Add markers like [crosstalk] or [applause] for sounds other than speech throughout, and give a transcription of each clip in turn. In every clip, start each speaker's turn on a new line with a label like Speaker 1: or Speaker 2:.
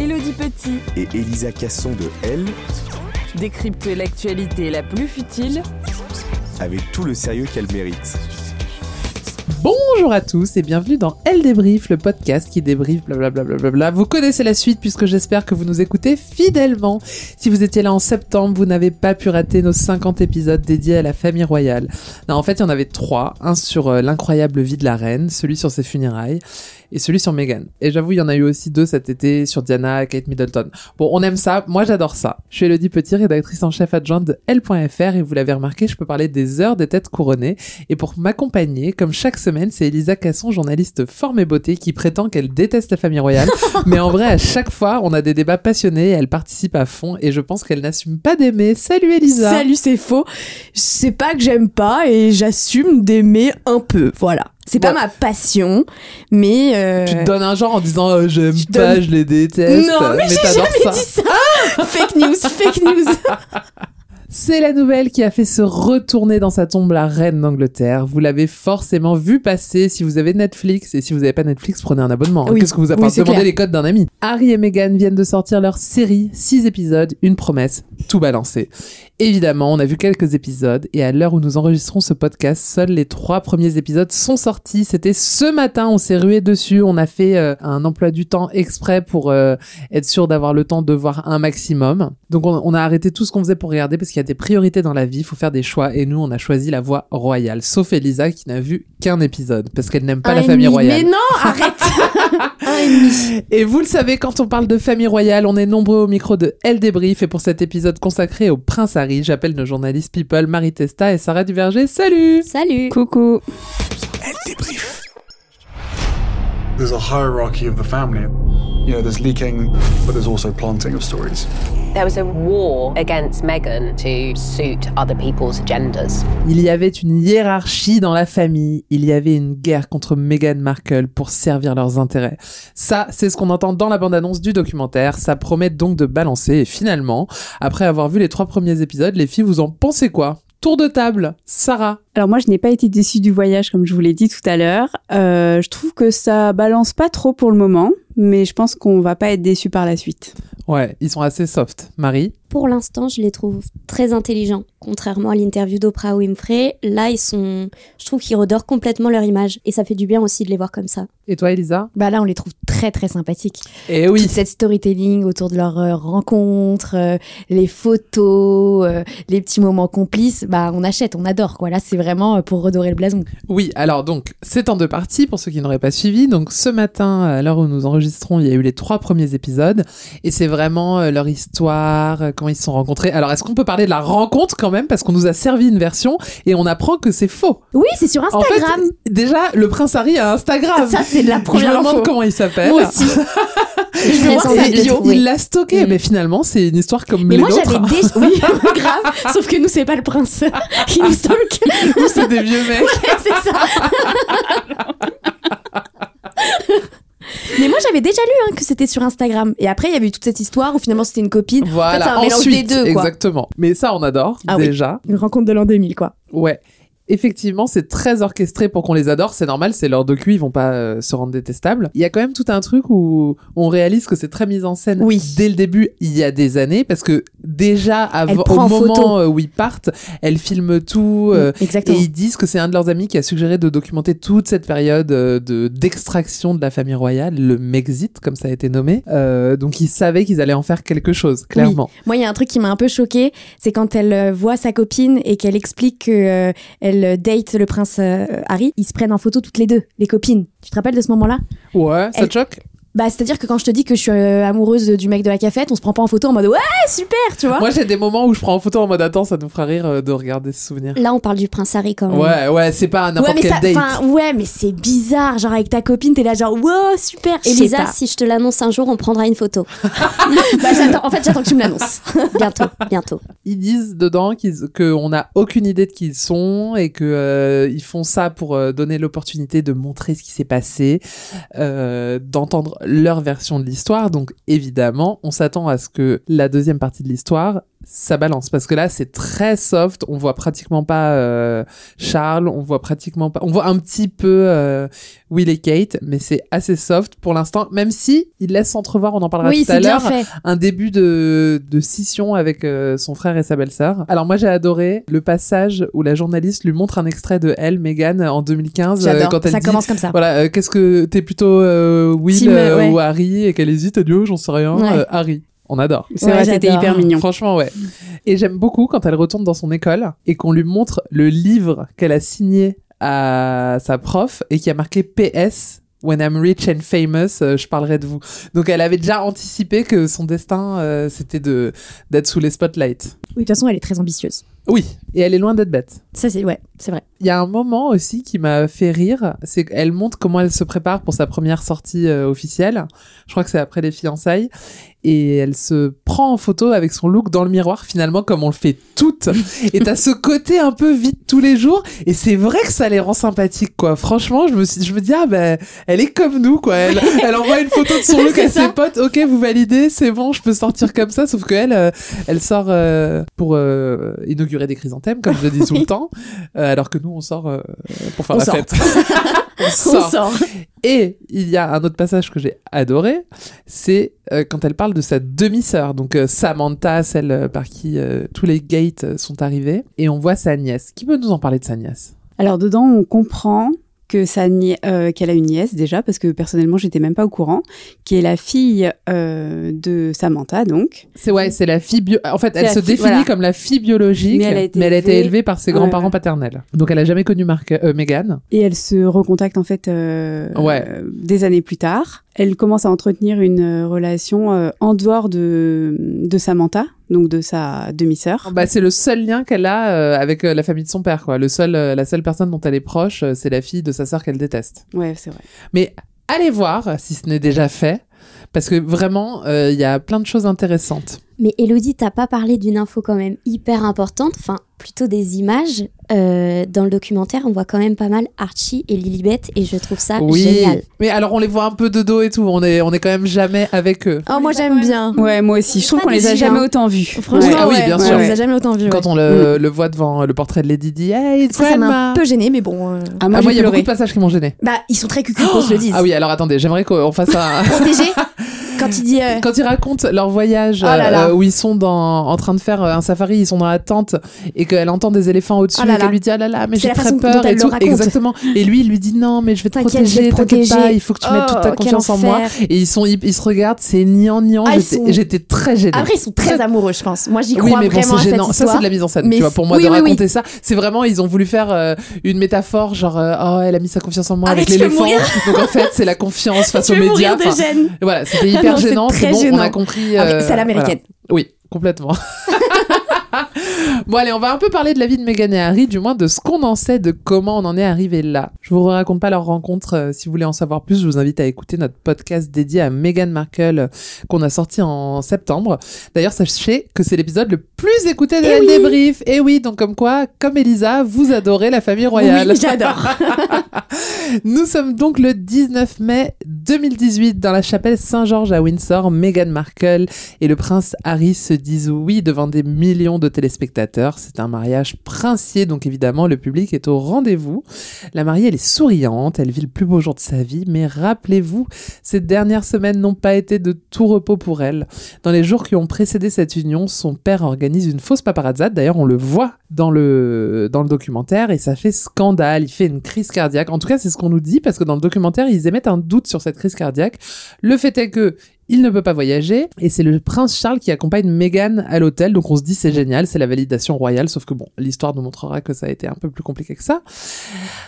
Speaker 1: Elodie Petit
Speaker 2: Et Elisa Casson de Elle,
Speaker 1: décrypte l'actualité la plus futile
Speaker 2: avec tout le sérieux qu'elle mérite.
Speaker 3: Bonjour à tous et bienvenue dans Elle débrief, le podcast qui débriefe blablabla. Bla bla vous connaissez la suite puisque j'espère que vous nous écoutez fidèlement. Si vous étiez là en septembre, vous n'avez pas pu rater nos 50 épisodes dédiés à la famille royale. Non, en fait, il y en avait trois. Un sur euh, l'incroyable vie de la reine, celui sur ses funérailles et celui sur Meghan. Et j'avoue, il y en a eu aussi deux cet été sur Diana, Kate Middleton. Bon, on aime ça. Moi, j'adore ça. Je suis Elodie Petit, rédactrice en chef adjointe de L.fr et vous l'avez remarqué, je peux parler des heures des têtes couronnées. Et pour m'accompagner, comme chaque semaine, c'est Elisa Casson, journaliste forme et beauté, qui prétend qu'elle déteste la famille royale. [laughs] Mais en vrai, à chaque fois, on a des débats passionnés et elle participe à fond et je pense qu'elle n'assume pas d'aimer. Salut Elisa!
Speaker 4: Salut, c'est faux. C'est pas que j'aime pas et j'assume d'aimer un peu. Voilà. C'est pas
Speaker 3: Bon.
Speaker 4: ma passion, mais. euh,
Speaker 3: Tu te donnes un genre en disant euh, j'aime
Speaker 4: je
Speaker 3: pas,
Speaker 4: donne-
Speaker 3: je les déteste.
Speaker 4: Non, mais, j'ai
Speaker 3: t'adores
Speaker 4: jamais
Speaker 3: ça.
Speaker 4: dit ça. fake news, fake news. [laughs]
Speaker 3: C'est la nouvelle qui a fait se retourner dans sa tombe la reine d'Angleterre. Vous l'avez forcément vu passer si vous avez Netflix. Et si vous n'avez pas Netflix, prenez un abonnement. hein.
Speaker 4: Oui.
Speaker 3: Qu'est-ce que vous avez
Speaker 4: Oui,
Speaker 3: demandez
Speaker 4: clair.
Speaker 3: les codes d'un ami? Harry et Meghan viennent de sortir leur série, 6 épisodes, une promesse, tout balancé. Évidemment, on a vu quelques épisodes et à l'heure où nous enregistrons ce podcast, seuls les trois premiers épisodes sont sortis. C'était ce matin, on s'est rué dessus. On a fait euh, un emploi du temps exprès pour euh, être sûr d'avoir le temps de voir un maximum. Donc on, on a arrêté tout ce qu'on faisait pour regarder parce qu'il y a des priorités dans la vie, il faut faire des choix et nous on a choisi la voie royale. Sauf Elisa qui n'a vu qu'un épisode parce qu'elle n'aime pas
Speaker 4: Un
Speaker 3: la famille royale.
Speaker 4: Mais non, arrête. [laughs] un. Et
Speaker 3: vous le savez, quand on parle de famille royale, on est nombreux au micro de Elle Débrief. Et pour cet épisode consacré au prince Harry, j'appelle nos journalistes People, Marie Testa et Sarah Duverger. Salut
Speaker 4: Salut.
Speaker 1: Coucou.
Speaker 2: Elle débrief.
Speaker 5: There's a hierarchy of the family. You know, there's leaking, but there's also planting of stories.
Speaker 6: There was a war against Meghan to suit other people's agendas.
Speaker 3: Il y avait une hiérarchie dans la famille. Il y avait une guerre contre Meghan Markle pour servir leurs intérêts. Ça, c'est ce qu'on entend dans la bande-annonce du documentaire. Ça promet donc de balancer. Et finalement, après avoir vu les trois premiers épisodes, les filles, vous en pensez quoi? Tour de table. Sarah.
Speaker 4: Alors moi, je n'ai pas été déçue du voyage, comme je vous l'ai dit tout à l'heure. Euh, je trouve que ça balance pas trop pour le moment, mais je pense qu'on va pas être déçu par la suite.
Speaker 3: Ouais, ils sont assez soft. Marie?
Speaker 7: Pour l'instant, je les trouve très intelligents. Contrairement à l'interview d'Oprah Winfrey, là, ils sont. Je trouve qu'ils redorent complètement leur image. Et ça fait du bien aussi de les voir comme ça.
Speaker 3: Et toi, Elisa?
Speaker 8: Bah là, on les trouve très très sympathiques.
Speaker 3: Eh oui.
Speaker 8: Toute cette storytelling autour de leur euh, rencontre, euh, les photos, euh, les petits moments complices, bah on achète, on adore quoi. Là, c'est vraiment euh, pour redorer le blason.
Speaker 3: Oui, alors donc, c'est en deux parties pour ceux qui n'auraient pas suivi. Donc ce matin, à l'heure où nous enregistrons, il y a eu les trois premiers épisodes. Et c'est vraiment leur histoire, comment ils se sont rencontrés. Alors, est-ce qu'on peut parler de la rencontre quand même? Parce qu'on nous a servi une version et on apprend que c'est faux.
Speaker 8: Oui, c'est sur
Speaker 3: En fait,
Speaker 8: Instagram.
Speaker 3: déjà, le prince Harry a Instagram.
Speaker 8: Ça, c'est la première
Speaker 3: Je me demande comment il s'appelle.
Speaker 8: Moi aussi.
Speaker 3: Je
Speaker 8: vais
Speaker 3: vais voir
Speaker 8: essayer
Speaker 3: sa
Speaker 8: de le
Speaker 3: bio.
Speaker 8: trouver.
Speaker 3: Il l'a stocké, mais finalement, c'est une histoire comme
Speaker 8: Mais
Speaker 3: les
Speaker 8: moi, j'avais
Speaker 3: autres.
Speaker 8: déjà. [laughs] [laughs] Oui, grave. Sauf que nous, c'est pas le prince [laughs] qui nous stocke.
Speaker 3: Nous, c'est des vieux mecs.
Speaker 8: c'est ça. Mais moi, j'avais déjà lu hein, que c'était sur Instagram. Et après, il y avait eu toute cette histoire où finalement c'était une copine.
Speaker 3: Voilà,
Speaker 8: en fait, c'est un mélange
Speaker 3: ensuite,
Speaker 8: des deux, quoi.
Speaker 3: exactement. Mais ça, on adore
Speaker 8: Ah oui.
Speaker 3: déjà.
Speaker 8: Une rencontre de l'an 2000, quoi.
Speaker 3: Ouais. Effectivement, c'est très orchestré pour qu'on les adore. C'est normal, c'est leur docu, ils vont pas euh, se rendre détestables. Il y a quand même tout un truc où on réalise que c'est très mis en scène dès le début, il y a des années, parce que déjà avant, au
Speaker 8: en
Speaker 3: moment
Speaker 8: photo.
Speaker 3: euh, où ils partent, elle filme tout euh,
Speaker 8: exactement.
Speaker 3: et ils disent que c'est un de leurs amis qui a suggéré de documenter toute cette période euh, de d'extraction de la famille royale, le Mexit comme ça a été nommé. Donc ils savaient qu'ils allaient en faire quelque chose, clairement.
Speaker 8: Oui. Moi, il y a un truc qui m'a un peu choqué, c'est quand elle voit sa copine et qu'elle explique que euh, elle date le prince euh, Harry. Ils se prennent en photo toutes les deux, les copines. Tu te rappelles de ce moment-là?
Speaker 3: Ouais, ça te choque?
Speaker 8: Bah, c'est-à-dire que quand je te dis que je suis euh, amoureuse du mec de la cafette, on se prend pas en photo en mode ouais super, tu vois.
Speaker 3: Moi j'ai des moments où je prends en photo en mode attends, ça nous fera rire euh, de regarder ce souvenir.
Speaker 7: Là, on parle du prince Harry quand même.
Speaker 3: Ouais, ouais, c'est pas
Speaker 8: Ouais
Speaker 3: n'importe
Speaker 8: mais,
Speaker 3: quel
Speaker 8: ça,
Speaker 3: date.
Speaker 8: ouais, mais c'est bizarre. Genre, avec ta copine, t'es là, genre, wow, super.
Speaker 7: Elisa, si je te l'annonce un jour, on prendra une photo. [laughs]
Speaker 8: Bah, en fait, j'attends que tu me l'annonces. [laughs]
Speaker 7: bientôt, bientôt.
Speaker 3: Ils disent dedans qu'ils, qu'on n'a aucune idée de qui ils sont et que euh, ils font ça pour euh, donner l'opportunité de montrer ce qui s'est passé, euh, d'entendre leur version de l'histoire. Donc évidemment, on s'attend à ce que la deuxième partie de l'histoire ça balance parce que là c'est très soft on voit pratiquement pas euh, Charles on voit pratiquement pas on voit un petit peu euh, Will et Kate mais c'est assez soft pour l'instant même si il laisse entrevoir on en parlera
Speaker 8: Oui,
Speaker 3: tout à l'heure un début de, de scission avec euh, son frère et sa belle-sœur. Alors moi j'ai adoré le passage où la journaliste lui montre un extrait de elle, Megan, en 2015, euh, quand elle
Speaker 8: Ça
Speaker 3: dit,
Speaker 8: commence comme ça.
Speaker 3: Voilà, euh, qu'est-ce que t'es plutôt euh, Will
Speaker 8: Team, ouais.
Speaker 3: ou Harry? Et qu'elle hésite, elle dit oh j'en sais rien,
Speaker 8: Ouais.
Speaker 3: Harry. On adore.
Speaker 4: C'est vrai, c'était hyper mignon.
Speaker 3: Franchement, ouais. Et j'aime beaucoup quand elle retourne dans son école et qu'on lui montre le livre qu'elle a signé à sa prof et qui a marqué PS. When I'm rich and famous, euh, je parlerai de vous. Donc elle avait déjà anticipé que son destin, euh, c'était de d'être sous les spotlights.
Speaker 8: Oui, de toute façon, elle est très ambitieuse.
Speaker 3: Oui, et elle est loin d'être bête.
Speaker 8: Ça, c'est ouais, c'est vrai.
Speaker 3: Il y a un moment aussi qui m'a fait rire, c'est qu'elle montre comment elle se prépare pour sa première sortie euh, officielle. Je crois que c'est après les fiançailles. Et elle se prend en photo avec son look dans le miroir, finalement, comme on le fait toutes. [laughs] Et t'as ce côté un peu vite tous les jours. Et c'est vrai que ça les rend sympathiques, quoi. Franchement, je me, suis, je me dis, ah ben, elle est comme nous, quoi. Elle, [laughs] elle envoie une photo de son look à
Speaker 8: ça.
Speaker 3: ses potes. Ok, vous validez, c'est bon, je peux sortir comme ça. Sauf qu'elle, euh, elle sort euh, pour euh, des chrysanthèmes, comme je le dis tout le temps. Euh, alors que nous, on sort euh, pour faire
Speaker 8: On
Speaker 3: la
Speaker 8: sort.
Speaker 3: fête. [laughs] [laughs] on
Speaker 8: On
Speaker 3: sort. Et il y a un autre passage que j'ai adoré, c'est euh, quand elle parle de sa demi-sœur, donc euh, Samantha, celle par qui euh, tous les gates sont arrivés, et on voit sa nièce. Qui peut nous en parler de sa nièce?
Speaker 4: Alors dedans, on comprend que sa euh, qu'elle a une nièce déjà, parce que personnellement, j'étais même pas au courant, qui est la fille euh, de Samantha, donc.
Speaker 3: C'est ouais, c'est la fille bio. En fait, elle se
Speaker 4: fille-
Speaker 3: définit
Speaker 4: voilà.
Speaker 3: comme la fille biologique,
Speaker 4: Mais elle a été
Speaker 3: élevée,
Speaker 4: élevée-
Speaker 3: par ses grands-parents
Speaker 4: ouais.
Speaker 3: paternels. Donc elle a jamais connu Marc, euh, Meghan.
Speaker 4: Et elle se recontacte en fait euh,
Speaker 3: Ouais.
Speaker 4: des années plus tard. Elle commence à entretenir une euh, relation euh, en dehors de, de Samantha, donc de sa demi-sœur.
Speaker 3: Bah, c'est le seul lien qu'elle a euh, avec euh, la famille de son père, quoi. Le seul, la seule personne dont elle est proche, c'est la fille de sa sœur qu'elle déteste.
Speaker 4: Ouais, c'est vrai.
Speaker 3: Mais allez voir si ce n'est déjà fait, parce que vraiment, il y a plein de choses intéressantes.
Speaker 7: Mais Elodie, t'as pas parlé d'une info quand même hyper importante, enfin plutôt des images. Euh, dans le documentaire, on voit quand même pas mal Archie et Lilibet et je trouve ça
Speaker 3: oui,
Speaker 7: génial.
Speaker 3: mais alors on les voit un peu de dos et tout. On est, on est quand même jamais avec eux.
Speaker 8: Oh, moi, j'aime bien.
Speaker 4: Ouais, moi aussi. Je trouve qu'on les a jamais autant vus.
Speaker 8: Franchement,
Speaker 3: Ouais. Ah oui, bien
Speaker 8: ouais,
Speaker 3: sûr.
Speaker 8: On les a jamais autant vus.
Speaker 3: Quand
Speaker 8: ouais.
Speaker 3: on le, le voit devant le portrait de Lady Di, hey, it's
Speaker 8: Ça, ça m'a un peu gêné, mais bon. euh,
Speaker 4: Ah, moi,
Speaker 3: Ah, moi, il y a beaucoup de passages qui m'ont gêné.
Speaker 8: Bah, ils sont très cucu, qu'on se le dise.
Speaker 3: Ah oui, alors attendez, j'aimerais qu'on fasse un.
Speaker 8: Protégé [laughs] Quand il dit. euh,
Speaker 3: Quand ils racontent leur voyage
Speaker 8: Oh là là.
Speaker 3: euh, où ils sont dans, en train de faire euh, un safari, ils sont dans la tente et qu'elle entend des éléphants au-dessus
Speaker 8: Oh
Speaker 3: et qu'elle lui dit ah là là mais j'ai très peur et tout exactement et lui il lui dit non mais je vais te protéger
Speaker 8: te
Speaker 3: t'inquiète pas il faut que tu mettes toute ta
Speaker 8: Oh,
Speaker 3: confiance en moi et ils sont ils, ils se regardent c'est niant niant
Speaker 8: Ah,
Speaker 3: j'étais
Speaker 8: sont-
Speaker 3: très gênée
Speaker 8: Après, ils sont très amoureux, je pense. Moi, j'y
Speaker 3: oui,
Speaker 8: crois
Speaker 3: mais bon,
Speaker 8: vraiment à cette
Speaker 3: gênant. Ça, c'est de la mise en scène,
Speaker 8: Mais
Speaker 3: tu vois. Pour moi,
Speaker 8: oui,
Speaker 3: de
Speaker 8: oui, oui.
Speaker 3: raconter ça, c'est vraiment, ils ont voulu faire une métaphore, genre, oh, elle a mis sa confiance en moi avec l'éléphant. Donc, en fait, c'est la confiance [laughs] face aux médias. Voilà, c'était
Speaker 8: Ah
Speaker 3: hyper gênant.
Speaker 8: très
Speaker 3: bon, on
Speaker 8: gênant.
Speaker 3: a compris.
Speaker 8: Ah,
Speaker 3: euh,
Speaker 8: c'est à l'américaine.
Speaker 3: voilà. Oui. complètement. [laughs] bon allez, on va un peu parler de la vie de Meghan et Harry, du moins de ce qu'on en sait, de comment on en est arrivé là. Je vous raconte pas leur rencontre. euh, si vous voulez en savoir plus, je vous invite à écouter notre podcast dédié à Meghan Markle euh, qu'on a sorti en septembre. D'ailleurs, sachez que c'est l'épisode le plus écouté de
Speaker 8: Eh oui.
Speaker 3: débrief. Et oui, donc comme quoi, comme Elisa, vous adorez la famille royale.
Speaker 8: Oui, j'adore. [laughs]
Speaker 3: Nous sommes donc le 19 mai 2018 dans la chapelle Saint-Georges à Windsor. Meghan Markle et le prince Harry se disent oui devant des millions de téléspectateurs. C'est un mariage princier, donc évidemment le public est au rendez-vous. La mariée, elle est souriante, elle vit le plus beau jour de sa vie, mais rappelez-vous, ces dernières semaines n'ont pas été de tout repos pour elle. Dans les jours qui ont précédé cette union, son père organise une fausse paparazzade. D'ailleurs, on le voit dans le, dans le documentaire et ça fait scandale. Il fait une crise cardiaque. En tout cas, c'est ce qu'on nous dit parce que dans le documentaire, ils émettent un doute sur cette crise cardiaque. Le fait est que il ne peut pas voyager et c'est le prince Charles qui accompagne Meghan à l'hôtel. Donc on se dit c'est génial, c'est la validation royale. Sauf que bon, l'histoire nous montrera que ça a été un peu plus compliqué que ça.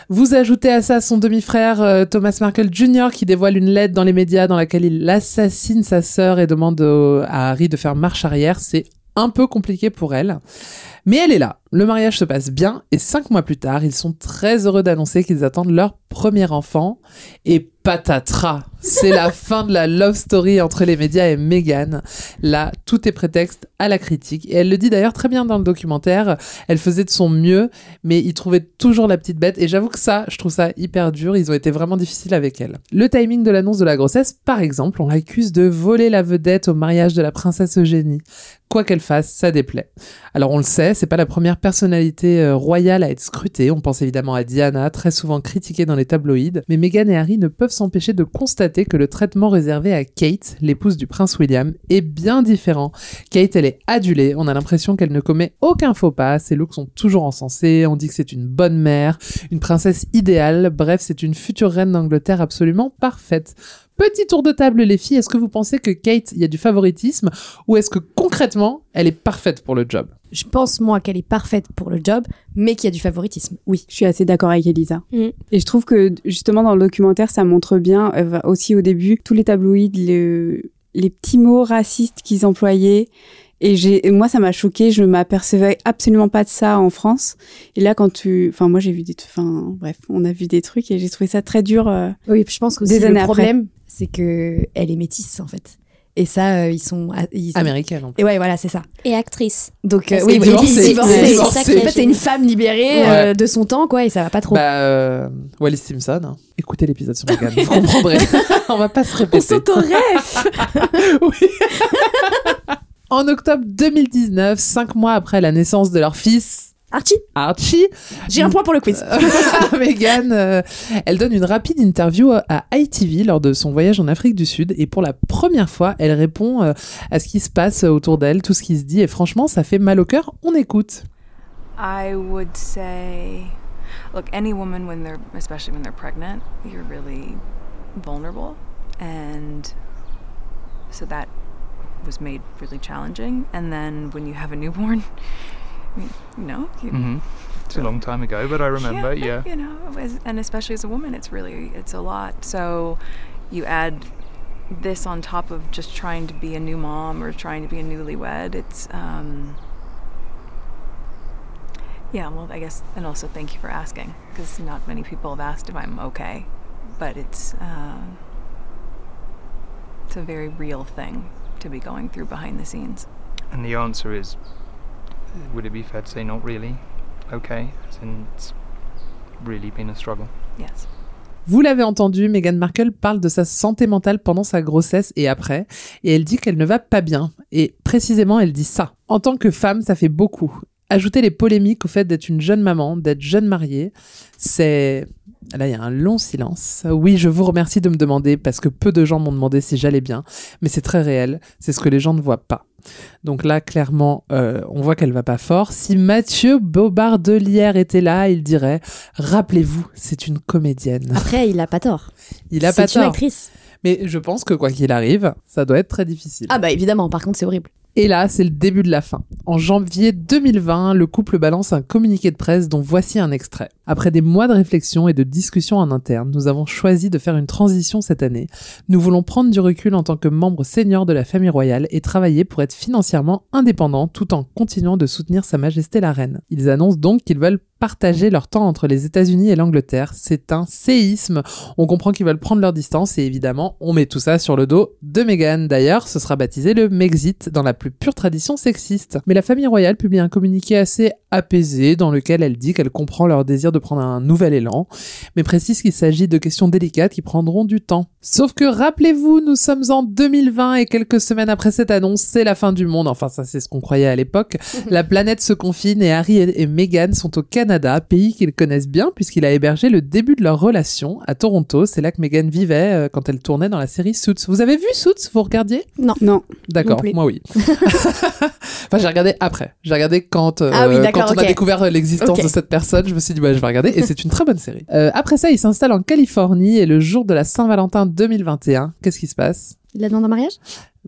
Speaker 3: Vous ajoutez à ça son demi-frère euh, Thomas Markle Jr. qui dévoile une lettre dans les médias dans laquelle il assassine sa sœur et demande à Harry de faire marche arrière. C'est un peu compliqué pour elle. Mais elle est là. Le mariage se passe bien et cinq mois plus tard, ils sont très heureux d'annoncer qu'ils attendent leur premier enfant. Et patatras, c'est la [laughs] fin de la love story entre les médias et Meghan. Là, tout est prétexte à la critique. Et elle le dit d'ailleurs très bien dans le documentaire. Elle faisait de son mieux, mais ils trouvaient toujours la petite bête. Et j'avoue que ça, je trouve ça hyper dur. Ils ont été vraiment difficiles avec elle. Le timing de l'annonce de la grossesse, par exemple, on l'accuse de voler la vedette au mariage de la princesse Eugénie. Quoi qu'elle fasse, ça déplaît. Alors on le sait, c'est pas la première personnalité euh, royale à être scrutée. On pense évidemment à Diana, très souvent critiquée dans les tabloïds. Mais Meghan et Harry ne peuvent s'empêcher de constater que le traitement réservé à Kate, l'épouse du prince William, est bien différent. Kate, elle est adulée. On a l'impression qu'elle ne commet aucun faux pas. Ses looks sont toujours encensés. On dit que c'est une bonne mère, une princesse idéale. Bref, c'est une future reine d'Angleterre absolument parfaite. Petit tour de table, les filles. Est-ce que vous pensez que Kate, il y a du favoritisme ou est-ce que concrètement, elle est parfaite pour le job?
Speaker 8: Je pense, moi, qu'elle est parfaite pour le job, mais qu'il y a du favoritisme. Oui.
Speaker 4: Je suis assez d'accord avec Elisa.
Speaker 7: Mm.
Speaker 4: Et je trouve que justement dans le documentaire, ça montre bien euh, aussi au début tous les tabloïds, le- les petits mots racistes qu'ils employaient. Et j'ai, moi, ça m'a choqué. Je m'apercevais absolument pas de ça en France. Et là, quand tu, enfin, moi, j'ai vu des, enfin, bref, on a vu des trucs et j'ai trouvé ça très dur. euh,
Speaker 8: Oui, je pense que
Speaker 4: Des années
Speaker 8: le
Speaker 4: après.
Speaker 8: problème, c'est que elle est métisse en fait. Et ça, euh, ils sont, ils
Speaker 3: Américaine. en plus.
Speaker 8: Et ouais, voilà, c'est ça.
Speaker 7: Et actrice.
Speaker 8: Donc euh, oui, oui,
Speaker 7: divorcée.
Speaker 8: C'est
Speaker 7: divorcée.
Speaker 8: ça qui est- En fait, c'est une femme libérée euh, de son temps, quoi, et ça va pas trop.
Speaker 3: Bah, euh, Wallis Simpson. hein. Écoutez l'épisode sur Meghan, vous comprendrez. [laughs] On va pas se répéter.
Speaker 8: On s'autoref [laughs]
Speaker 3: En octobre 2019, cinq mois après la naissance de leur fils,
Speaker 8: Archie,
Speaker 3: Archie,
Speaker 8: j'ai un point pour le quiz. [laughs]
Speaker 3: Meghan, euh, elle donne une rapide interview à ITV lors de son voyage en Afrique du Sud et pour la première fois, elle répond euh, à ce qui se passe autour d'elle, tout ce qui se dit et franchement, ça fait mal au cœur. On écoute.
Speaker 9: I would say, look, any woman when they're, especially when they're pregnant, you're really vulnerable, and so that was made really challenging. And then when you have a newborn, you know, you,
Speaker 10: hmm It's a long time ago, but I remember. Yeah.
Speaker 9: you know, as, and especially as a woman, it's really it's a lot. So you add this on top of just trying to be a new mom or trying to be a newlywed. It's um, yeah. Well, I guess, and also thank you for asking because not many people have asked if I'm okay, but it's um, it's a very real thing to be going through behind the scenes.
Speaker 10: And the answer is, would it be fair to say not really? Okay, as in it's really been a struggle?
Speaker 9: Yes.
Speaker 3: Vous l'avez entendu, Meghan Markle parle de sa santé mentale pendant sa grossesse et après, et elle dit qu'elle ne va pas bien. Et précisément, elle dit ça. En tant que femme, ça fait beaucoup. Ajouter les polémiques au fait d'être une jeune maman, d'être jeune mariée, c'est... Là, il y a un long silence. Oui, je vous remercie de me demander parce que peu de gens m'ont demandé si j'allais bien, mais c'est très réel. C'est ce que les gens ne voient pas. Donc là, clairement, euh, on voit qu'elle va pas fort. Si Mathieu Bobardelière était là, il dirait Rappelez-vous, c'est une comédienne.
Speaker 8: Après, il a pas tort.
Speaker 3: Il a
Speaker 8: C'est
Speaker 3: pas
Speaker 8: une
Speaker 3: tort.
Speaker 8: actrice.
Speaker 3: Mais je pense que quoi qu'il arrive, ça doit être très difficile.
Speaker 8: Ah bah évidemment, par contre, c'est horrible.
Speaker 3: Et là, c'est le début de la fin. En janvier 2020, le couple balance un communiqué de presse dont voici un extrait. Après des mois de réflexion et de discussion en interne, nous avons choisi de faire une transition cette année. Nous voulons prendre du recul en tant que membres seniors de la famille royale et travailler pour être financièrement indépendants tout en continuant de soutenir Sa Majesté la Reine. Ils annoncent donc qu'ils veulent partager leur temps entre les États-Unis et l'Angleterre. C'est un séisme. On comprend qu'ils veulent prendre leur distance et évidemment, on met tout ça sur le dos de Meghan. D'ailleurs, ce sera baptisé le Mexit dans la plus pure tradition sexiste. Mais la famille royale publie un communiqué assez apaisé dans lequel elle dit qu'elle comprend leur désir de prendre un nouvel élan, mais précise qu'il s'agit de questions délicates qui prendront du temps. Sauf que rappelez-vous, nous sommes en 2020 et quelques semaines après cette annonce, c'est la fin du monde. Enfin, ça c'est ce qu'on croyait à l'époque. [laughs] la planète se confine et Harry et Meghan sont au Canada, pays qu'ils connaissent bien puisqu'il a hébergé le début de leur relation à Toronto. C'est là que Meghan vivait euh, quand elle tournait dans la série Suits. Vous avez vu Suits Vous regardiez?
Speaker 7: Non.
Speaker 4: Non.
Speaker 3: D'accord, moi oui. [laughs] enfin, j'ai regardé après. J'ai regardé quand, euh,
Speaker 7: Ah oui, d'accord,
Speaker 3: quand on a découvert euh, l'existence de cette personne. Je me suis dit, bah, je vais regarder. Et c'est une très bonne série. Euh, après ça, il s'installe en Californie et le jour de la Saint-Valentin 2021, qu'est-ce qui se passe?
Speaker 7: Il la demande en mariage?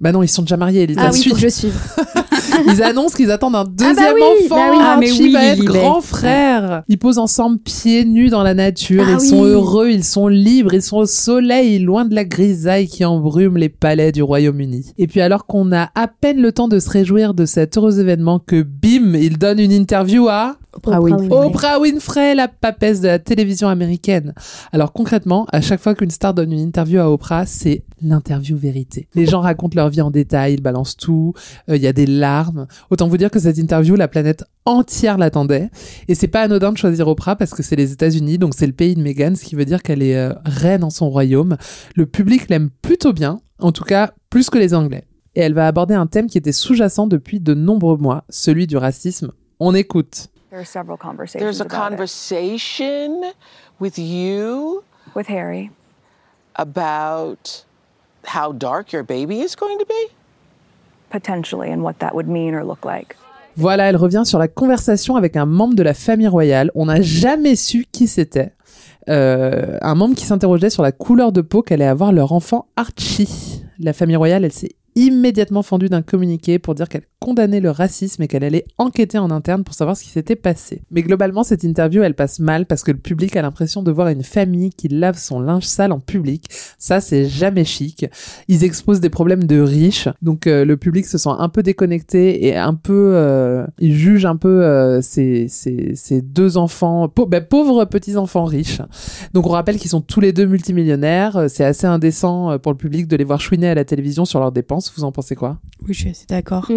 Speaker 3: Bah non, ils sont déjà mariés, Elisa.
Speaker 7: Ah oui, faut que je suive. [laughs]
Speaker 3: Ils annoncent qu'ils attendent un deuxième
Speaker 7: bah oui,
Speaker 3: enfant.
Speaker 7: bah oui.
Speaker 4: Ah, mais oui,
Speaker 3: va être grand frère. Ils posent ensemble pieds nus dans la nature.
Speaker 7: Ah
Speaker 3: ils sont heureux, ils sont libres, ils sont au soleil, loin de la grisaille qui embrume les palais du Royaume-Uni. Et puis alors qu'on a à peine le temps de se réjouir de cet heureux événement que bim, il donne une interview à
Speaker 4: Oprah Winfrey.
Speaker 3: Oprah Winfrey, la papesse de la télévision américaine. Alors concrètement, à chaque fois qu'une star donne une interview à Oprah, c'est l'interview vérité. Les gens racontent leur vie en détail, ils balancent tout, euh, il y a des larmes. Autant vous dire que cette interview, la planète entière l'attendait. Et c'est pas anodin de choisir Oprah parce que c'est les États-Unis, donc c'est le pays de Meghan, ce qui veut dire qu'elle est euh, reine en son royaume. Le public l'aime plutôt bien, en tout cas plus que les Anglais. Et elle va aborder un thème qui était sous-jacent depuis de nombreux mois, celui du racisme. On écoute.
Speaker 9: There are several conversations.
Speaker 11: There's a
Speaker 9: about it.
Speaker 11: conversation with you
Speaker 9: with Harry.
Speaker 11: about how dark your baby is going to be?
Speaker 9: potentially and what that would mean or look like.
Speaker 3: Voilà, elle revient sur la conversation avec un membre de la famille royale. On n'a jamais su qui c'était. Euh, un membre qui s'interrogeait sur la couleur de peau qu'allait avoir leur enfant Archie. La famille royale, elle s'est immédiatement fendue d'un communiqué pour dire qu'elle condamnait le racisme et qu'elle allait enquêter en interne pour savoir ce qui s'était passé. Mais globalement, cette interview, elle passe mal parce que le public a l'impression de voir une famille qui lave son linge sale en public. Ça, c'est jamais chic. Ils exposent des problèmes de riches, donc euh, le public se sent un peu déconnecté et un peu... Euh, il juge un peu euh, ces, ces deux enfants, ben, pauvres petits-enfants riches. Donc on rappelle qu'ils sont tous les deux multimillionnaires. Euh, C'est assez indécent euh, pour le public de les voir chouiner à la télévision sur leurs dépenses. Vous en pensez quoi
Speaker 4: Oui, je suis assez d'accord.